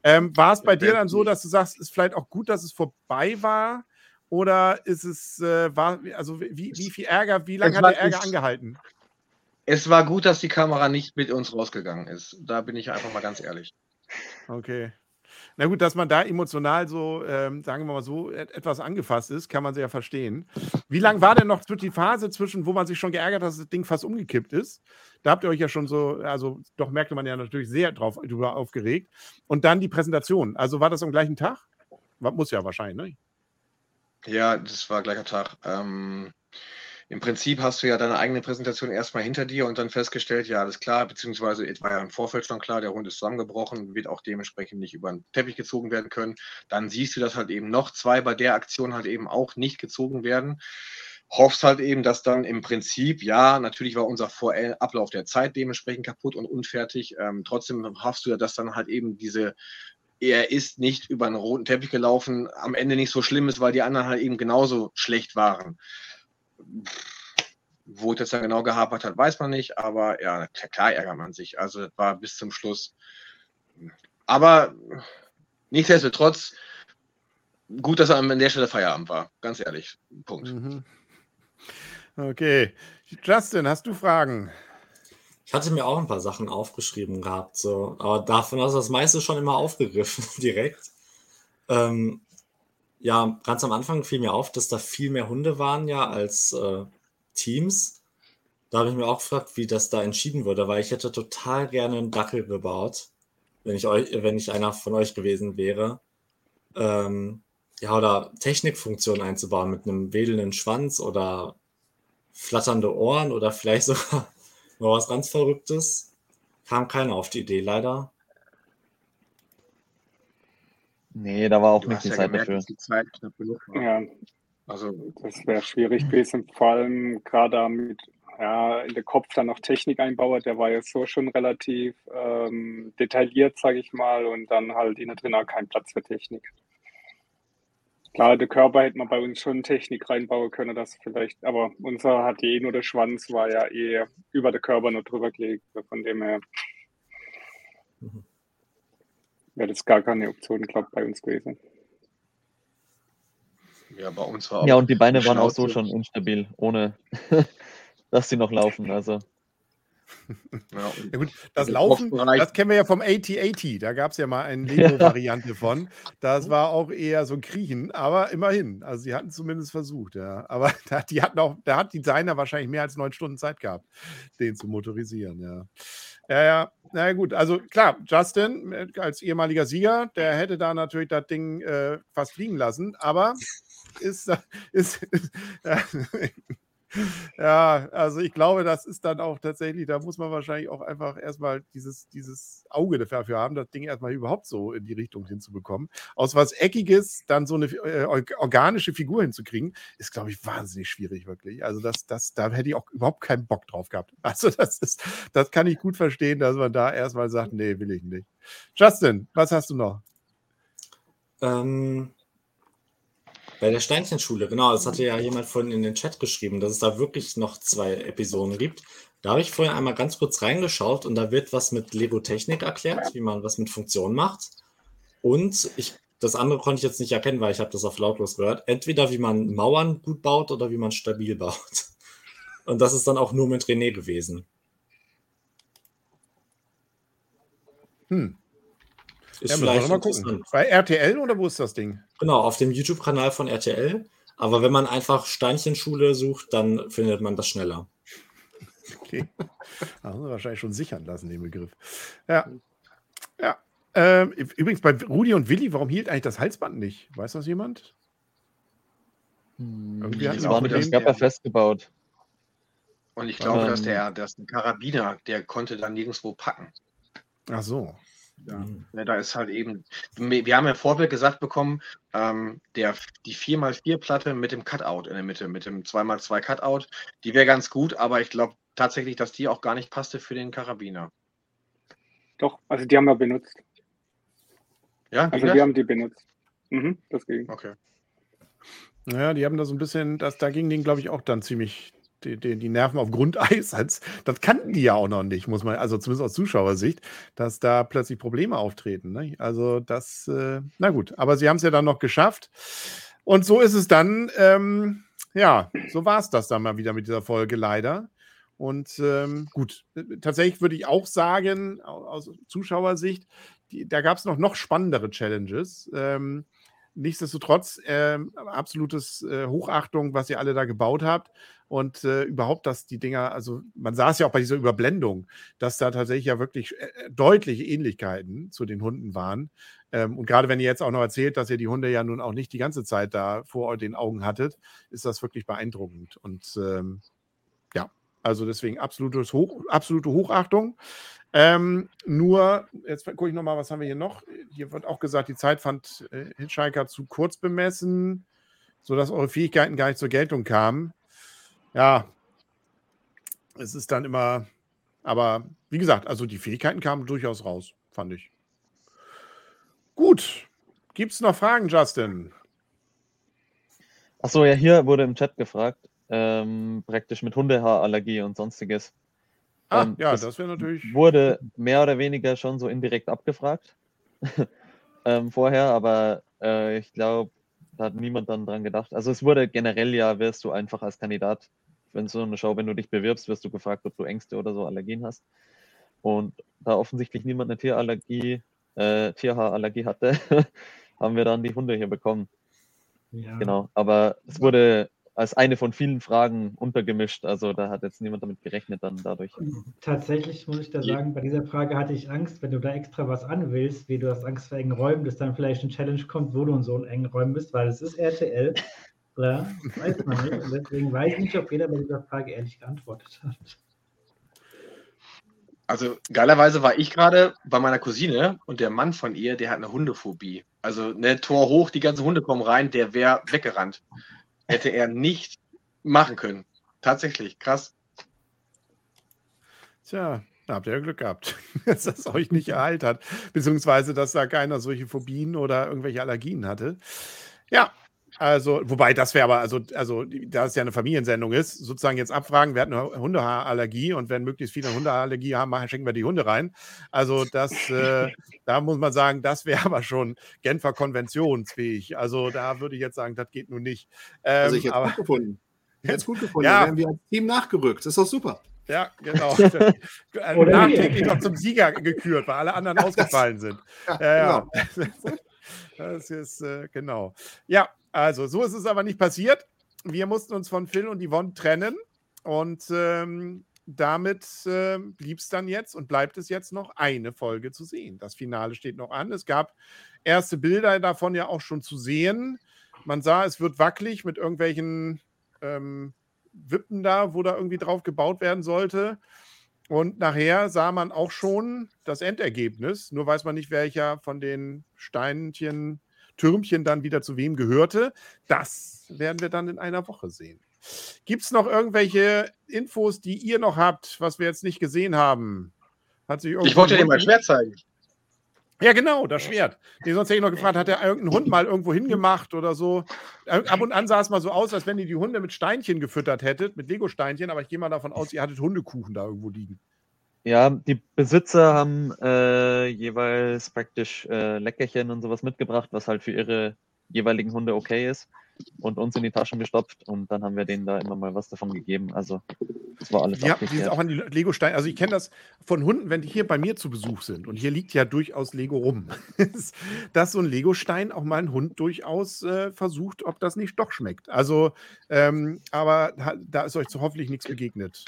Ähm, war es bei dir dann so, dass du sagst, es ist vielleicht auch gut, dass es vorbei war? Oder ist es, äh, war, also wie, wie viel Ärger, wie lange hat der Ärger angehalten? Es war gut, dass die Kamera nicht mit uns rausgegangen ist. Da bin ich einfach mal ganz ehrlich. Okay. Na gut, dass man da emotional so, ähm, sagen wir mal so, etwas angefasst ist, kann man sehr verstehen. Wie lange war denn noch die Phase zwischen, wo man sich schon geärgert hat, dass das Ding fast umgekippt ist? Da habt ihr euch ja schon so, also doch merkte man ja natürlich sehr drauf drüber aufgeregt. Und dann die Präsentation. Also war das am gleichen Tag? Muss ja wahrscheinlich, ne? Ja, das war gleicher Tag. Ähm, Im Prinzip hast du ja deine eigene Präsentation erstmal hinter dir und dann festgestellt, ja, alles klar, beziehungsweise es war ja im Vorfeld schon klar, der Hund ist zusammengebrochen, wird auch dementsprechend nicht über den Teppich gezogen werden können. Dann siehst du, dass halt eben noch zwei bei der Aktion halt eben auch nicht gezogen werden. Hoffst halt eben, dass dann im Prinzip, ja, natürlich war unser Vor Ablauf der Zeit dementsprechend kaputt und unfertig. Ähm, trotzdem hoffst du ja, dass dann halt eben diese er ist nicht über einen roten Teppich gelaufen, am Ende nicht so schlimm ist, weil die anderen halt eben genauso schlecht waren. Wo es jetzt dann genau gehapert hat, weiß man nicht, aber ja, klar ärgert man sich. Also war bis zum Schluss. Aber nichtsdestotrotz, gut, dass er an der Stelle Feierabend war. Ganz ehrlich. Punkt. Mhm. Okay. Justin, hast du Fragen? Ich hatte mir auch ein paar Sachen aufgeschrieben gehabt, so, aber davon hast du das meiste schon immer aufgegriffen, <laughs> direkt. Ähm, ja, ganz am Anfang fiel mir auf, dass da viel mehr Hunde waren ja als äh, Teams. Da habe ich mir auch gefragt, wie das da entschieden wurde, weil ich hätte total gerne einen Dackel gebaut, wenn ich euch, wenn ich einer von euch gewesen wäre. Ähm, ja, oder Technikfunktionen einzubauen mit einem wedelnden Schwanz oder flatternde Ohren oder vielleicht <laughs> sogar war was ganz Verrücktes. Kam keiner auf die Idee, leider. Nee, da war auch du nicht die ja Zeit gemerkt, dafür. Die Zeit ja, also das wäre schwierig gewesen, vor allem gerade mit ja, in der Kopf dann noch Technik einbauen, der war ja so schon relativ ähm, detailliert, sage ich mal, und dann halt innen drin auch kein Platz für Technik. Klar, der Körper hätte man bei uns schon Technik reinbauen können, das vielleicht, aber unser hat eh nur der Schwanz, war ja eher über der Körper nur drüber gelegt. Von dem her wäre das gar keine Option, glaube bei uns gewesen. Ja, bei uns war auch. Ja, und die Beine waren auch so schon instabil, ohne <laughs> dass sie noch laufen. Also. Ja, ja gut, das Laufen, das kennen wir ja vom AT-AT. Da gab es ja mal eine Lego-Variante <laughs> von. Das war auch eher so ein Kriechen, aber immerhin. Also sie hatten zumindest versucht, ja. Aber <laughs> da, die hatten auch, da hat Designer wahrscheinlich mehr als neun Stunden Zeit gehabt, den zu motorisieren, ja. Ja, ja, na gut, also klar, Justin äh, als ehemaliger Sieger, der hätte da natürlich das Ding äh, fast fliegen lassen, aber ist, <laughs> ist, ist äh, <laughs> ja, also ich glaube, das ist dann auch tatsächlich, da muss man wahrscheinlich auch einfach erstmal dieses, dieses Auge dafür haben, das Ding erstmal überhaupt so in die Richtung hinzubekommen. Aus was Eckiges dann so eine äh, organische Figur hinzukriegen, ist, glaube ich, wahnsinnig schwierig, wirklich. Also das, das, da hätte ich auch überhaupt keinen Bock drauf gehabt. <laughs> Also das ist, das kann ich gut verstehen, dass man da erstmal sagt, nee, will ich nicht. Justin, was hast du noch? Ähm, bei der Steinchenschule, genau, das hatte ja jemand vorhin in den Chat geschrieben, dass es da wirklich noch zwei Episoden gibt. Da habe ich vorhin einmal ganz kurz reingeschaut und da wird was mit Lego-Technik erklärt, wie man was mit Funktionen macht. Und ich, das andere konnte ich jetzt nicht erkennen, weil ich habe das auf lautlos gehört. Entweder wie man Mauern gut baut oder wie man stabil baut. Und das ist dann auch nur mit René gewesen. Hm. Ist ja, vielleicht mal gucken. Bei RTL oder wo ist das Ding? Genau, auf dem YouTube-Kanal von RTL. Aber wenn man einfach Steinchenschule sucht, dann findet man das schneller. Okay. <laughs> Da haben wir wahrscheinlich schon sichern lassen, den Begriff. Ja. Ja. Ähm, übrigens bei Rudi und Willi, warum hielt eigentlich das Halsband nicht? Weiß das jemand? Hm, Irgendwie das war mit dem Körper festgebaut. Und ich glaube, ähm, dass der, dass der Karabiner, der konnte dann nirgendwo packen. Ach so. Ja. Mhm. ja. da ist halt eben, wir haben ja Vorbild gesagt bekommen, ähm, der, die 4x4-Platte mit dem Cutout in der Mitte, mit dem 2x2 Cutout, die wäre ganz gut, aber ich glaube, tatsächlich, dass die auch gar nicht passte für den Karabiner. Doch, also die haben wir benutzt. Ja, also die haben die benutzt. Mhm, das ging. Okay. Ja, die haben da so ein bisschen, das, da ging denen, glaube ich, auch dann ziemlich die, die, die Nerven auf Grundeis. <laughs> Als, das kannten die ja auch noch nicht, muss man, also zumindest aus Zuschauersicht, dass da plötzlich Probleme auftreten. Ne? Also das, äh, na gut, aber sie haben es ja dann noch geschafft. Und so ist es dann, ähm, ja, so war es das dann mal wieder mit dieser Folge leider. Und ähm, gut, tatsächlich würde ich auch sagen, aus Zuschauersicht, die, da gab es noch, noch spannendere Challenges. Ähm, nichtsdestotrotz, äh, absolutes äh, Hochachtung, was ihr alle da gebaut habt. Und äh, überhaupt, dass die Dinger, also man sah es ja auch bei dieser Überblendung, dass da tatsächlich ja wirklich äh, äh, deutliche Ähnlichkeiten zu den Hunden waren. Ähm, und gerade wenn ihr jetzt auch noch erzählt, dass ihr die Hunde ja nun auch nicht die ganze Zeit da vor den Augen hattet, ist das wirklich beeindruckend. Und ähm, also deswegen absolutes Hoch, absolute Hochachtung. Ähm, nur, jetzt gucke ich nochmal, was haben wir hier noch? Hier wird auch gesagt, die Zeit fand äh, Hitchhiker zu kurz bemessen, sodass eure Fähigkeiten gar nicht zur Geltung kamen. Ja, es ist dann immer, aber wie gesagt, also die Fähigkeiten kamen durchaus raus, fand ich. Gut. Gibt es noch Fragen, Justin? Achso, ja, hier wurde im Chat gefragt, ähm, praktisch mit Hundehaarallergie und sonstiges. Ah, ähm, ja, das, das wäre natürlich. Wurde mehr oder weniger schon so indirekt abgefragt <laughs> ähm, vorher, aber äh, ich glaube, da hat niemand dann dran gedacht. Also es wurde generell ja, wirst du einfach als Kandidat, wenn so eine Show, wenn du dich bewirbst, wirst du gefragt, ob du Ängste oder so Allergien hast. Und da offensichtlich niemand eine Tierallergie, äh, Tierhaarallergie hatte, <laughs> haben wir dann die Hunde hier bekommen. Ja. Genau. Aber es wurde als eine von vielen Fragen untergemischt. Also da hat jetzt niemand damit gerechnet dann dadurch. Tatsächlich muss ich da sagen, bei dieser Frage hatte ich Angst, wenn du da extra was anwählst, wie du hast Angst vor engen Räumen, dass dann vielleicht eine Challenge kommt, wo du in so einen engen Räumen bist, weil es ist RTL. Klar, <laughs> weiß man nicht. Und deswegen weiß ich nicht, ob jeder bei dieser Frage ehrlich geantwortet hat. Also geilerweise war ich gerade bei meiner Cousine und der Mann von ihr, der hat eine Hundephobie. Also ne, Tor hoch, die ganzen Hunde kommen rein, der wäre weggerannt hätte er nicht machen können. Tatsächlich, krass. Tja, da habt ihr ja Glück gehabt, <laughs> dass das euch nicht ereilt hat, beziehungsweise dass da keiner solche Phobien oder irgendwelche Allergien hatte. Ja, also, wobei das wäre aber, also, also, da es ja eine Familiensendung ist, sozusagen jetzt abfragen, wer hat eine Hundehaarallergie und wenn möglichst viele Hundehaarallergie haben, schenken wir die Hunde rein. Also, das, äh, <laughs> da muss man sagen, das wäre aber schon Genfer konventionsfähig. Also, da würde ich jetzt sagen, das geht nun nicht. Ähm, also, ich hätte es gut gefunden. <laughs> Ich hätte es gut gefunden. Ja. Dann wären wir als Team nachgerückt. Das ist doch super. Ja, genau. <laughs> Nachträglich noch zum Sieger gekürt, weil alle anderen ausgefallen sind. Ja, ja. Genau. Das ist, äh, genau. Ja, also, so ist es aber nicht passiert. Wir mussten uns von Phil und Yvonne trennen und ähm, damit äh, blieb es dann jetzt und bleibt es jetzt noch eine Folge zu sehen. Das Finale steht noch an. Es gab erste Bilder davon ja auch schon zu sehen. Man sah, es wird wackelig mit irgendwelchen ähm, Wippen da, wo da irgendwie drauf gebaut werden sollte. Und nachher sah man auch schon das Endergebnis. Nur weiß man nicht, welcher von den Steinchen Türmchen dann wieder zu wem gehörte. Das werden wir dann in einer Woche sehen. Gibt es noch irgendwelche Infos, die ihr noch habt, was wir jetzt nicht gesehen haben? Hat sich ich wollte dir mal Schwert zeigen. Ja, genau, das Schwert. Nee, sonst hätte ich noch gefragt, hat der irgendein Hund mal irgendwo hingemacht oder so? Ab und an sah es mal so aus, als wenn ihr die Hunde mit Steinchen gefüttert hättet, mit Lego-Steinchen, aber ich gehe mal davon aus, ihr hattet Hundekuchen da irgendwo liegen. Ja, die Besitzer haben äh, jeweils praktisch äh, Leckerchen und sowas mitgebracht, was halt für ihre jeweiligen Hunde okay ist und uns in die Taschen gestopft und dann haben wir denen da immer mal was davon gegeben. Also das war alles Ja, die sind auch an die Lego-Steine. Also ich kenne das von Hunden, wenn die hier bei mir zu Besuch sind und hier liegt ja durchaus Lego rum, <laughs> dass so ein Lego-Stein auch mal ein Hund durchaus äh, versucht, ob das nicht doch schmeckt. Also, ähm, aber da ist euch so hoffentlich nichts begegnet.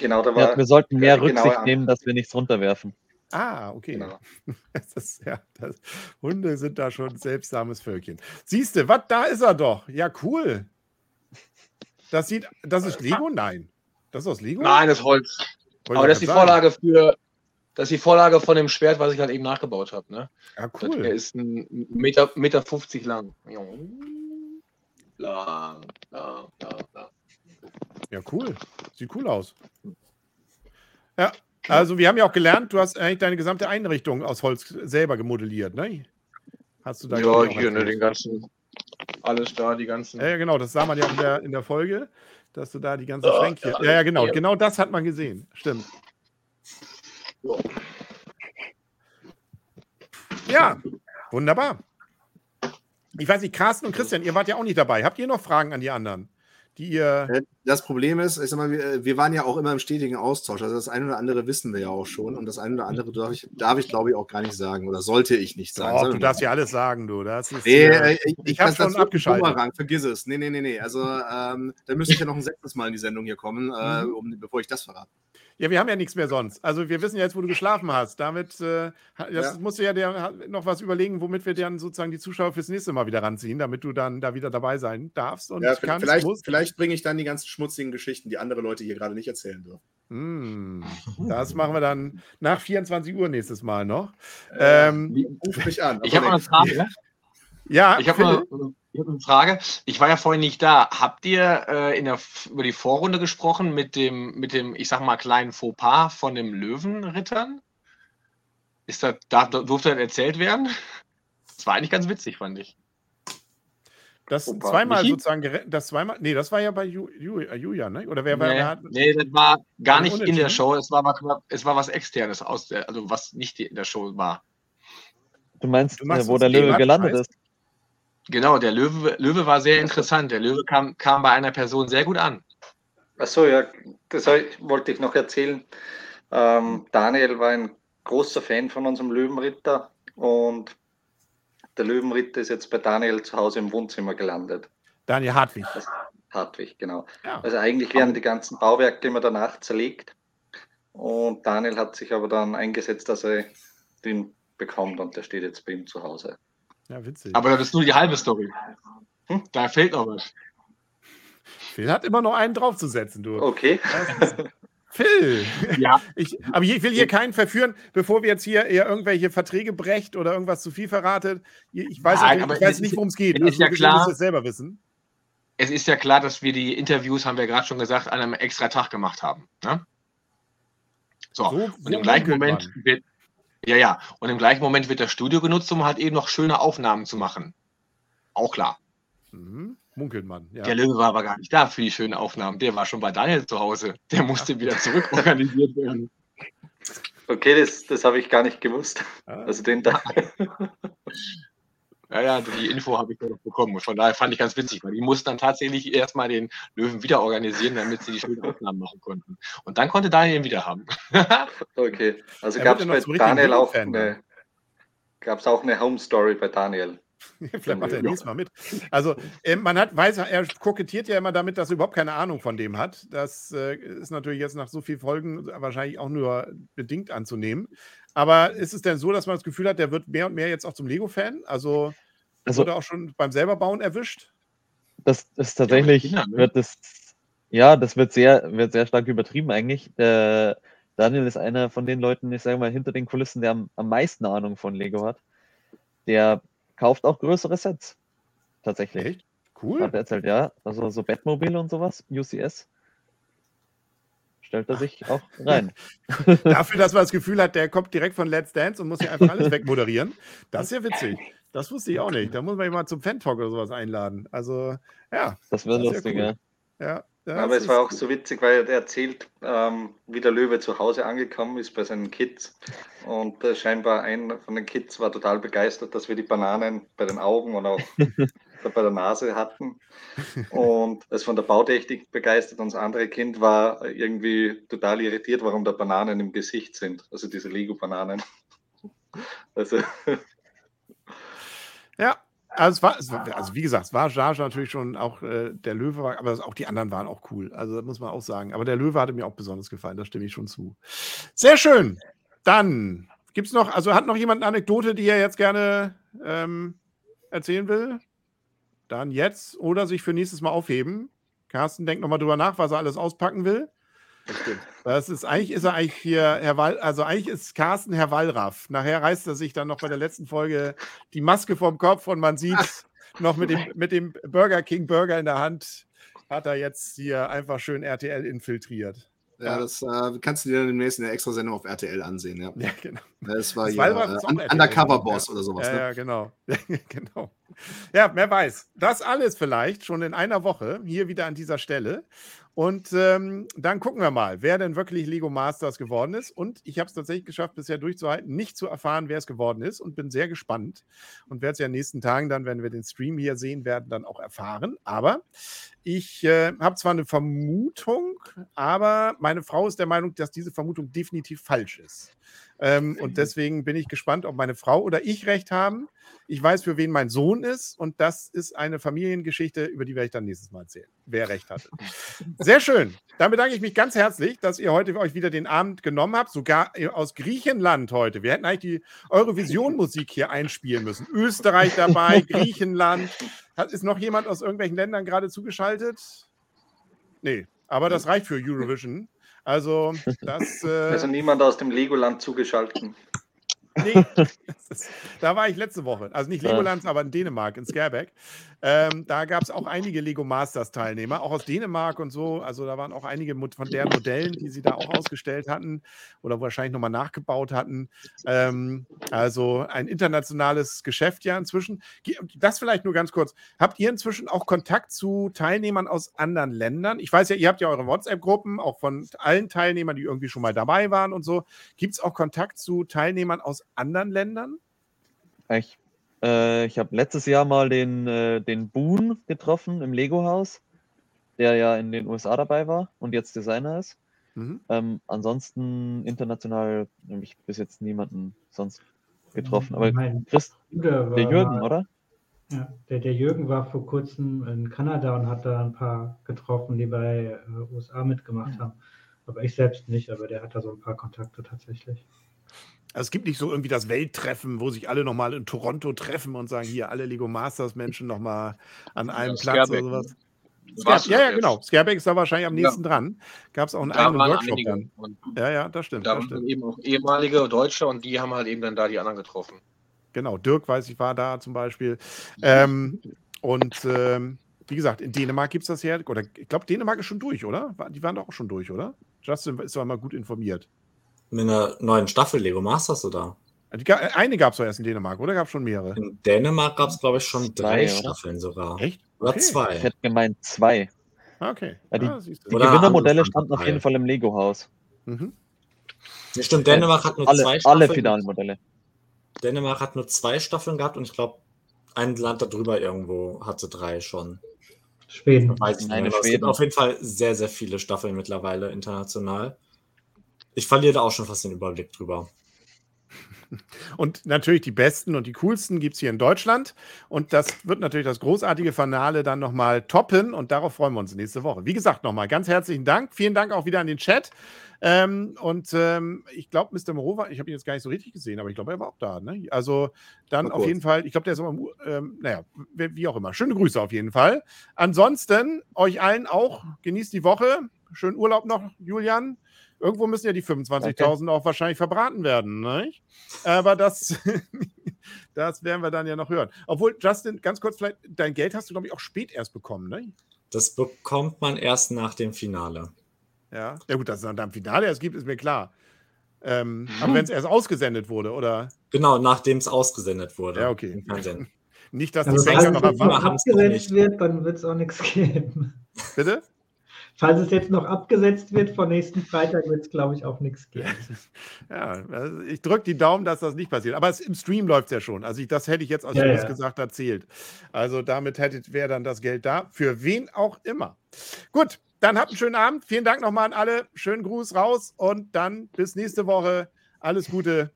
Genau, da war. Ja, wir sollten mehr Rücksicht nehmen, dass wir nichts runterwerfen. Ah, okay. Genau. <laughs> Das ist, ja, das, Hunde sind da schon seltsames Völkchen. Siehst du, was, da ist er doch. Ja, cool. Das sieht, das ist Lego? Nein. Das ist aus Lego? Nein, das ist Holz. Wollte Aber das ist die sagen. Vorlage für, das ist die Vorlage von dem Schwert, was ich halt eben nachgebaut habe. Ne? Ja, cool. Der ist ein Meter, Meter 50 lang. Lang, lang, lang, lang. Ja, cool. Sieht cool aus. Ja, also wir haben ja auch gelernt, du hast eigentlich deine gesamte Einrichtung aus Holz selber gemodelliert, ne? Hast du da Ja, hier, ne, den ganzen, alles da, die ganzen. Ja, genau, das sah man ja in der, in der Folge, dass du da die ganzen Schränke. Ja, ja, genau, genau das hat man gesehen. Stimmt. Ja, wunderbar. Ich weiß nicht, Carsten und Christian, ihr wart ja auch nicht dabei. Habt ihr noch Fragen an die anderen? Die ihr. Äh, das Problem ist, ich sag mal, wir, wir, waren ja auch immer im stetigen Austausch. Also das eine oder andere wissen wir ja auch schon. Und das eine oder andere darf ich, darf ich glaube ich, auch gar nicht sagen. Oder sollte ich nicht sagen. Doch, du darfst ja alles sagen, du. Das ist, nee, äh, ich, ich habe schon abgeschaltet. Bumerang, vergiss es. Nee, nee, nee, nee. Also ähm, da müsste ich ja noch ein sechstes Mal in die Sendung hier kommen, äh, mhm. um, bevor ich das verrate. Ja, wir haben ja nichts mehr sonst. Also wir wissen ja jetzt, wo du geschlafen hast. Damit äh, das ja. musst du ja dir noch was überlegen, womit wir dann sozusagen die Zuschauer fürs nächste Mal wieder ranziehen, damit du dann da wieder dabei sein darfst. Und ja, kannst, vielleicht, vielleicht bringe ich dann die ganzen schmutzigen Geschichten, die andere Leute hier gerade nicht erzählen dürfen. Mm, das machen wir dann nach 24 Uhr nächstes Mal noch. Äh, ähm, ruf mich an. Ich habe noch eine Frage. Ja, ich habe mal ich habe eine Frage. Ich war ja vorhin nicht da. Habt ihr äh, in der, über die Vorrunde gesprochen mit dem, mit dem, ich sag mal, kleinen Fauxpas von dem Löwenrittern? Ist das, darf, durfte das erzählt werden? Das war eigentlich ganz witzig, fand ich. Das Opa. zweimal Michi? sozusagen, das zweimal, nee, das war ja bei Ju, Ju, äh, Julia, ne? Oder wer nee, war Nee, das war gar nicht in der Show, es war, es war was externes aus der, also was nicht in der Show war. Du meinst, du äh, wo der Löwe gelandet ist? Genau, der Löwe, Löwe war sehr interessant. Der Löwe kam, kam bei einer Person sehr gut an. Achso, ja, das wollte ich noch erzählen. Ähm, Daniel war ein großer Fan von unserem Löwenritter und der Löwenritter ist jetzt bei Daniel zu Hause im Wohnzimmer gelandet. Daniel Hartwig. Hartwig, genau. Ja. Also eigentlich werden die ganzen Bauwerke immer danach zerlegt und Daniel hat sich aber dann eingesetzt, dass er den bekommt und der steht jetzt bei ihm zu Hause. Ja, witzig. Aber das ist nur die halbe Story. Hm? Da fehlt noch was. Phil hat immer noch einen draufzusetzen, du. Okay. <laughs> Phil, ja. Ich, aber ich will hier keinen verführen, bevor wir jetzt hier eher irgendwelche Verträge brecht oder irgendwas zu viel verratet. Ich weiß, Nein, ich weiß nicht, worum es geht. Also, ist ja klar, es selber wissen. Es ist ja klar, dass wir die Interviews, haben wir gerade schon gesagt, an einem extra Tag gemacht haben. Ne? So, so, und im gleichen Moment wird, ja, ja. Und im gleichen Moment wird das Studio genutzt, um halt eben noch schöne Aufnahmen zu machen. Auch klar. Mhm. Munkelt man. Ja. Der Löwe war aber gar nicht da für die schönen Aufnahmen. Der war schon bei Daniel zu Hause. Der musste wieder zurückorganisiert werden. Okay, das, das habe ich gar nicht gewusst. Ah. Also den da. <laughs> Ja, ja, die Info habe ich noch bekommen. Und von daher fand ich ganz witzig, weil die mussten dann tatsächlich erstmal den Löwen wieder organisieren, damit sie die schönen Aufnahmen machen konnten. Und dann konnte Daniel ihn wieder haben. <laughs> okay, also gab es bei Daniel auch eine, gab's auch eine Home Story bei Daniel. <laughs> Vielleicht macht er nächstes Mal mit. Also, äh, man hat, weiß, er kokettiert ja immer damit, dass er überhaupt keine Ahnung von dem hat. Das äh, ist natürlich jetzt nach so vielen Folgen wahrscheinlich auch nur bedingt anzunehmen. Aber ist es denn so, dass man das Gefühl hat, der wird mehr und mehr jetzt auch zum Lego-Fan? Also, also wurde auch schon beim selberbauen erwischt? Das ist tatsächlich, ja, Kinder, ne? wird das, ja, das wird sehr, wird sehr stark übertrieben eigentlich. Der Daniel ist einer von den Leuten, ich sage mal, hinter den Kulissen, der am, am meisten Ahnung von Lego hat. Der kauft auch größere Sets. Tatsächlich. Echt? Cool. Hat er erzählt, ja. Also so Batmobile und sowas, UCS stellt er sich auch rein. <laughs> Dafür, dass man das Gefühl hat, der kommt direkt von Let's Dance und muss hier einfach alles wegmoderieren. Das ist ja witzig. Das wusste ich auch nicht. Da muss man mal zum Fan-Talk oder sowas einladen. Also, ja. Das wäre lustig, ja. Cool. ja. Aber es war auch so witzig, weil er erzählt, ähm, wie der Löwe zu Hause angekommen ist bei seinen Kids. Und äh, scheinbar ein von den Kids war total begeistert, dass wir die Bananen bei den Augen und auch <laughs> bei der Nase hatten. Und ist von der Bautechnik begeistert. Und das andere Kind war irgendwie total irritiert, warum da Bananen im Gesicht sind. Also diese Lego-Bananen. Also. Ja, also, es war, es war, also wie gesagt, es war Jar natürlich schon auch äh, der Löwe, war, aber auch die anderen waren auch cool. Also das muss man auch sagen. Aber der Löwe hatte mir auch besonders gefallen, da stimme ich schon zu. Sehr schön. Dann gibt es noch, also hat noch jemand eine Anekdote, die er jetzt gerne ähm, erzählen will? Dann jetzt oder sich für nächstes Mal aufheben. Carsten denkt nochmal drüber nach, was er alles auspacken will. Das ist eigentlich ist er eigentlich hier Herr Wall, also eigentlich ist Carsten Herr Wallraff. Nachher reißt er sich dann noch bei der letzten Folge die Maske vom Kopf und man sieht <laughs> noch mit dem, mit dem Burger King Burger in der Hand hat er jetzt hier einfach schön RTL infiltriert. Ja, das äh, kannst du dir demnächst in der Extrasendung auf RTL ansehen. Ja, ja genau. Das war ja äh, Undercover-Boss ja. oder sowas. Ja, ne? ja, genau. <laughs> genau. Ja, wer weiß. Das alles vielleicht schon in einer Woche hier wieder an dieser Stelle. Und ähm, dann gucken wir mal, wer denn wirklich Lego Masters geworden ist. Und ich habe es tatsächlich geschafft, bisher durchzuhalten, nicht zu erfahren, wer es geworden ist und bin sehr gespannt und werde es ja in den nächsten Tagen dann, wenn wir den Stream hier sehen werden, dann auch erfahren. Aber ich äh, habe zwar eine Vermutung, aber meine Frau ist der Meinung, dass diese Vermutung definitiv falsch ist. Ähm, und deswegen bin ich gespannt, ob meine Frau oder ich recht haben. Ich weiß, für wen mein Sohn ist. Und das ist eine Familiengeschichte, über die werde ich dann nächstes Mal erzählen, wer recht hatte. <laughs> Sehr schön. Dann bedanke ich mich ganz herzlich, dass ihr heute euch wieder den Abend genommen habt, sogar aus Griechenland heute. Wir hätten eigentlich die Eurovision-Musik hier einspielen müssen. Österreich dabei, <laughs> Griechenland. ist noch jemand aus irgendwelchen Ländern gerade zugeschaltet? Nee, aber das reicht für Eurovision. Also, <laughs> das. Äh, also niemand aus dem Legoland zugeschaltet. Nee, <laughs> da war ich letzte Woche. Also nicht Legoland, aber in Dänemark, in Skerbeck. Ähm, da gab es auch einige Lego Masters Teilnehmer, auch aus Dänemark und so. Also da waren auch einige von deren Modellen, die sie da auch ausgestellt hatten oder wahrscheinlich nochmal nachgebaut hatten. Ähm, also ein internationales Geschäft ja inzwischen. Das vielleicht nur ganz kurz. Habt ihr inzwischen auch Kontakt zu Teilnehmern aus anderen Ländern? Ich weiß ja, ihr habt ja eure WhatsApp-Gruppen, auch von allen Teilnehmern, die irgendwie schon mal dabei waren und so. Gibt es auch Kontakt zu Teilnehmern aus anderen Ländern? Ich äh, ich habe letztes Jahr mal den, äh, den Boone getroffen im Lego-Haus, der ja in den USA dabei war und jetzt Designer ist. Mhm. Ähm, ansonsten international habe ich bis jetzt niemanden sonst getroffen. Aber Chris, der Jürgen, oder? Ja, der, der Jürgen war vor kurzem in Kanada und hat da ein paar getroffen, die bei äh, USA mitgemacht haben. Aber ich selbst nicht, aber der hat da so ein paar Kontakte tatsächlich. Also es gibt nicht so irgendwie das Welttreffen, wo sich alle nochmal in Toronto treffen und sagen, hier alle Lego Masters Menschen nochmal an einem ja, Platz oder sowas. Scar ja, ja, genau. Scareback ist da wahrscheinlich am nächsten ja. dran. Gab es auch einen da eigenen Workshop dann. Ja, ja, das stimmt. Da das waren eben auch ehemalige Deutsche und die haben halt eben dann da die anderen getroffen. Genau, Dirk, weiß ich, war da zum Beispiel. Ähm, und ähm, wie gesagt, in Dänemark gibt es das her. Oder ich glaube, Dänemark ist schon durch, oder? Die waren doch auch schon durch, oder? Justin ist doch mal gut informiert. Mit einer neuen Staffel Lego Masters oder? Eine gab es doch erst in Dänemark, oder gab es schon mehrere? In Dänemark gab es, glaube ich, schon drei, drei Staffeln sogar. Echt? Oder zwei. Ich hätte gemeint zwei. Okay. Ja, die, ah, die Gewinnermodelle standen auf jeden Fall im Lego-Haus. Mhm. Ja, stimmt, Dänemark hat nur alle, zwei Staffeln. Alle Finalmodelle. Dänemark hat nur zwei Staffeln gehabt und ich glaube, ein Land darüber irgendwo hatte drei schon. Schweden. Weiß ich nicht, Schweden. Es gibt auf jeden Fall sehr, sehr viele Staffeln mittlerweile international. Ich verliere da auch schon fast den Überblick drüber. Und natürlich die besten und die coolsten gibt es hier in Deutschland. Und das wird natürlich das großartige Finale dann nochmal toppen. Und darauf freuen wir uns nächste Woche. Wie gesagt, nochmal ganz herzlichen Dank. Vielen Dank auch wieder an den Chat. Ähm, und ähm, ich glaube, Mr. Morova, ich habe ihn jetzt gar nicht so richtig gesehen, aber ich glaube, er war auch da. Ne? Also dann auf jeden Fall, ich glaube, der ist immer, ähm, naja, wie auch immer. Schöne Grüße auf jeden Fall. Ansonsten euch allen auch, genießt die Woche. Schönen Urlaub noch, Julian. Irgendwo müssen ja die 25.000 okay. auch wahrscheinlich verbraten werden. Ne? Aber das, <laughs> das werden wir dann ja noch hören. Obwohl, Justin, ganz kurz vielleicht, dein Geld hast du, glaube ich, auch spät erst bekommen. Ne? Das bekommt man erst nach dem Finale. Ja, ja gut, dass es dann im Finale erst gibt, ist mir klar. Ähm, mhm. Aber wenn es erst ausgesendet wurde, oder? Genau, nachdem es ausgesendet wurde. Ja, okay. <laughs> Nicht, dass also, die Banker noch abgesetzt wird, dann wird es auch nichts geben. Bitte? Falls es jetzt noch abgesetzt wird, vor nächsten Freitag wird es, glaube ich, auch nichts geben. <laughs> Ja, also ich drücke die Daumen, dass das nicht passiert. Aber es, im Stream läuft es ja schon. Also ich, das hätte ich jetzt aus ja, ja. gesagt erzählt. Also damit wäre dann das Geld da. Für wen auch immer. Gut, dann habt einen schönen Abend. Vielen Dank nochmal an alle. Schönen Gruß raus und dann bis nächste Woche. Alles Gute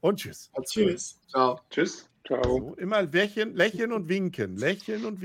und tschüss. Tschüss. Ciao. Tschüss. Ciao. So, immer lächeln, lächeln und winken. Lächeln und winken.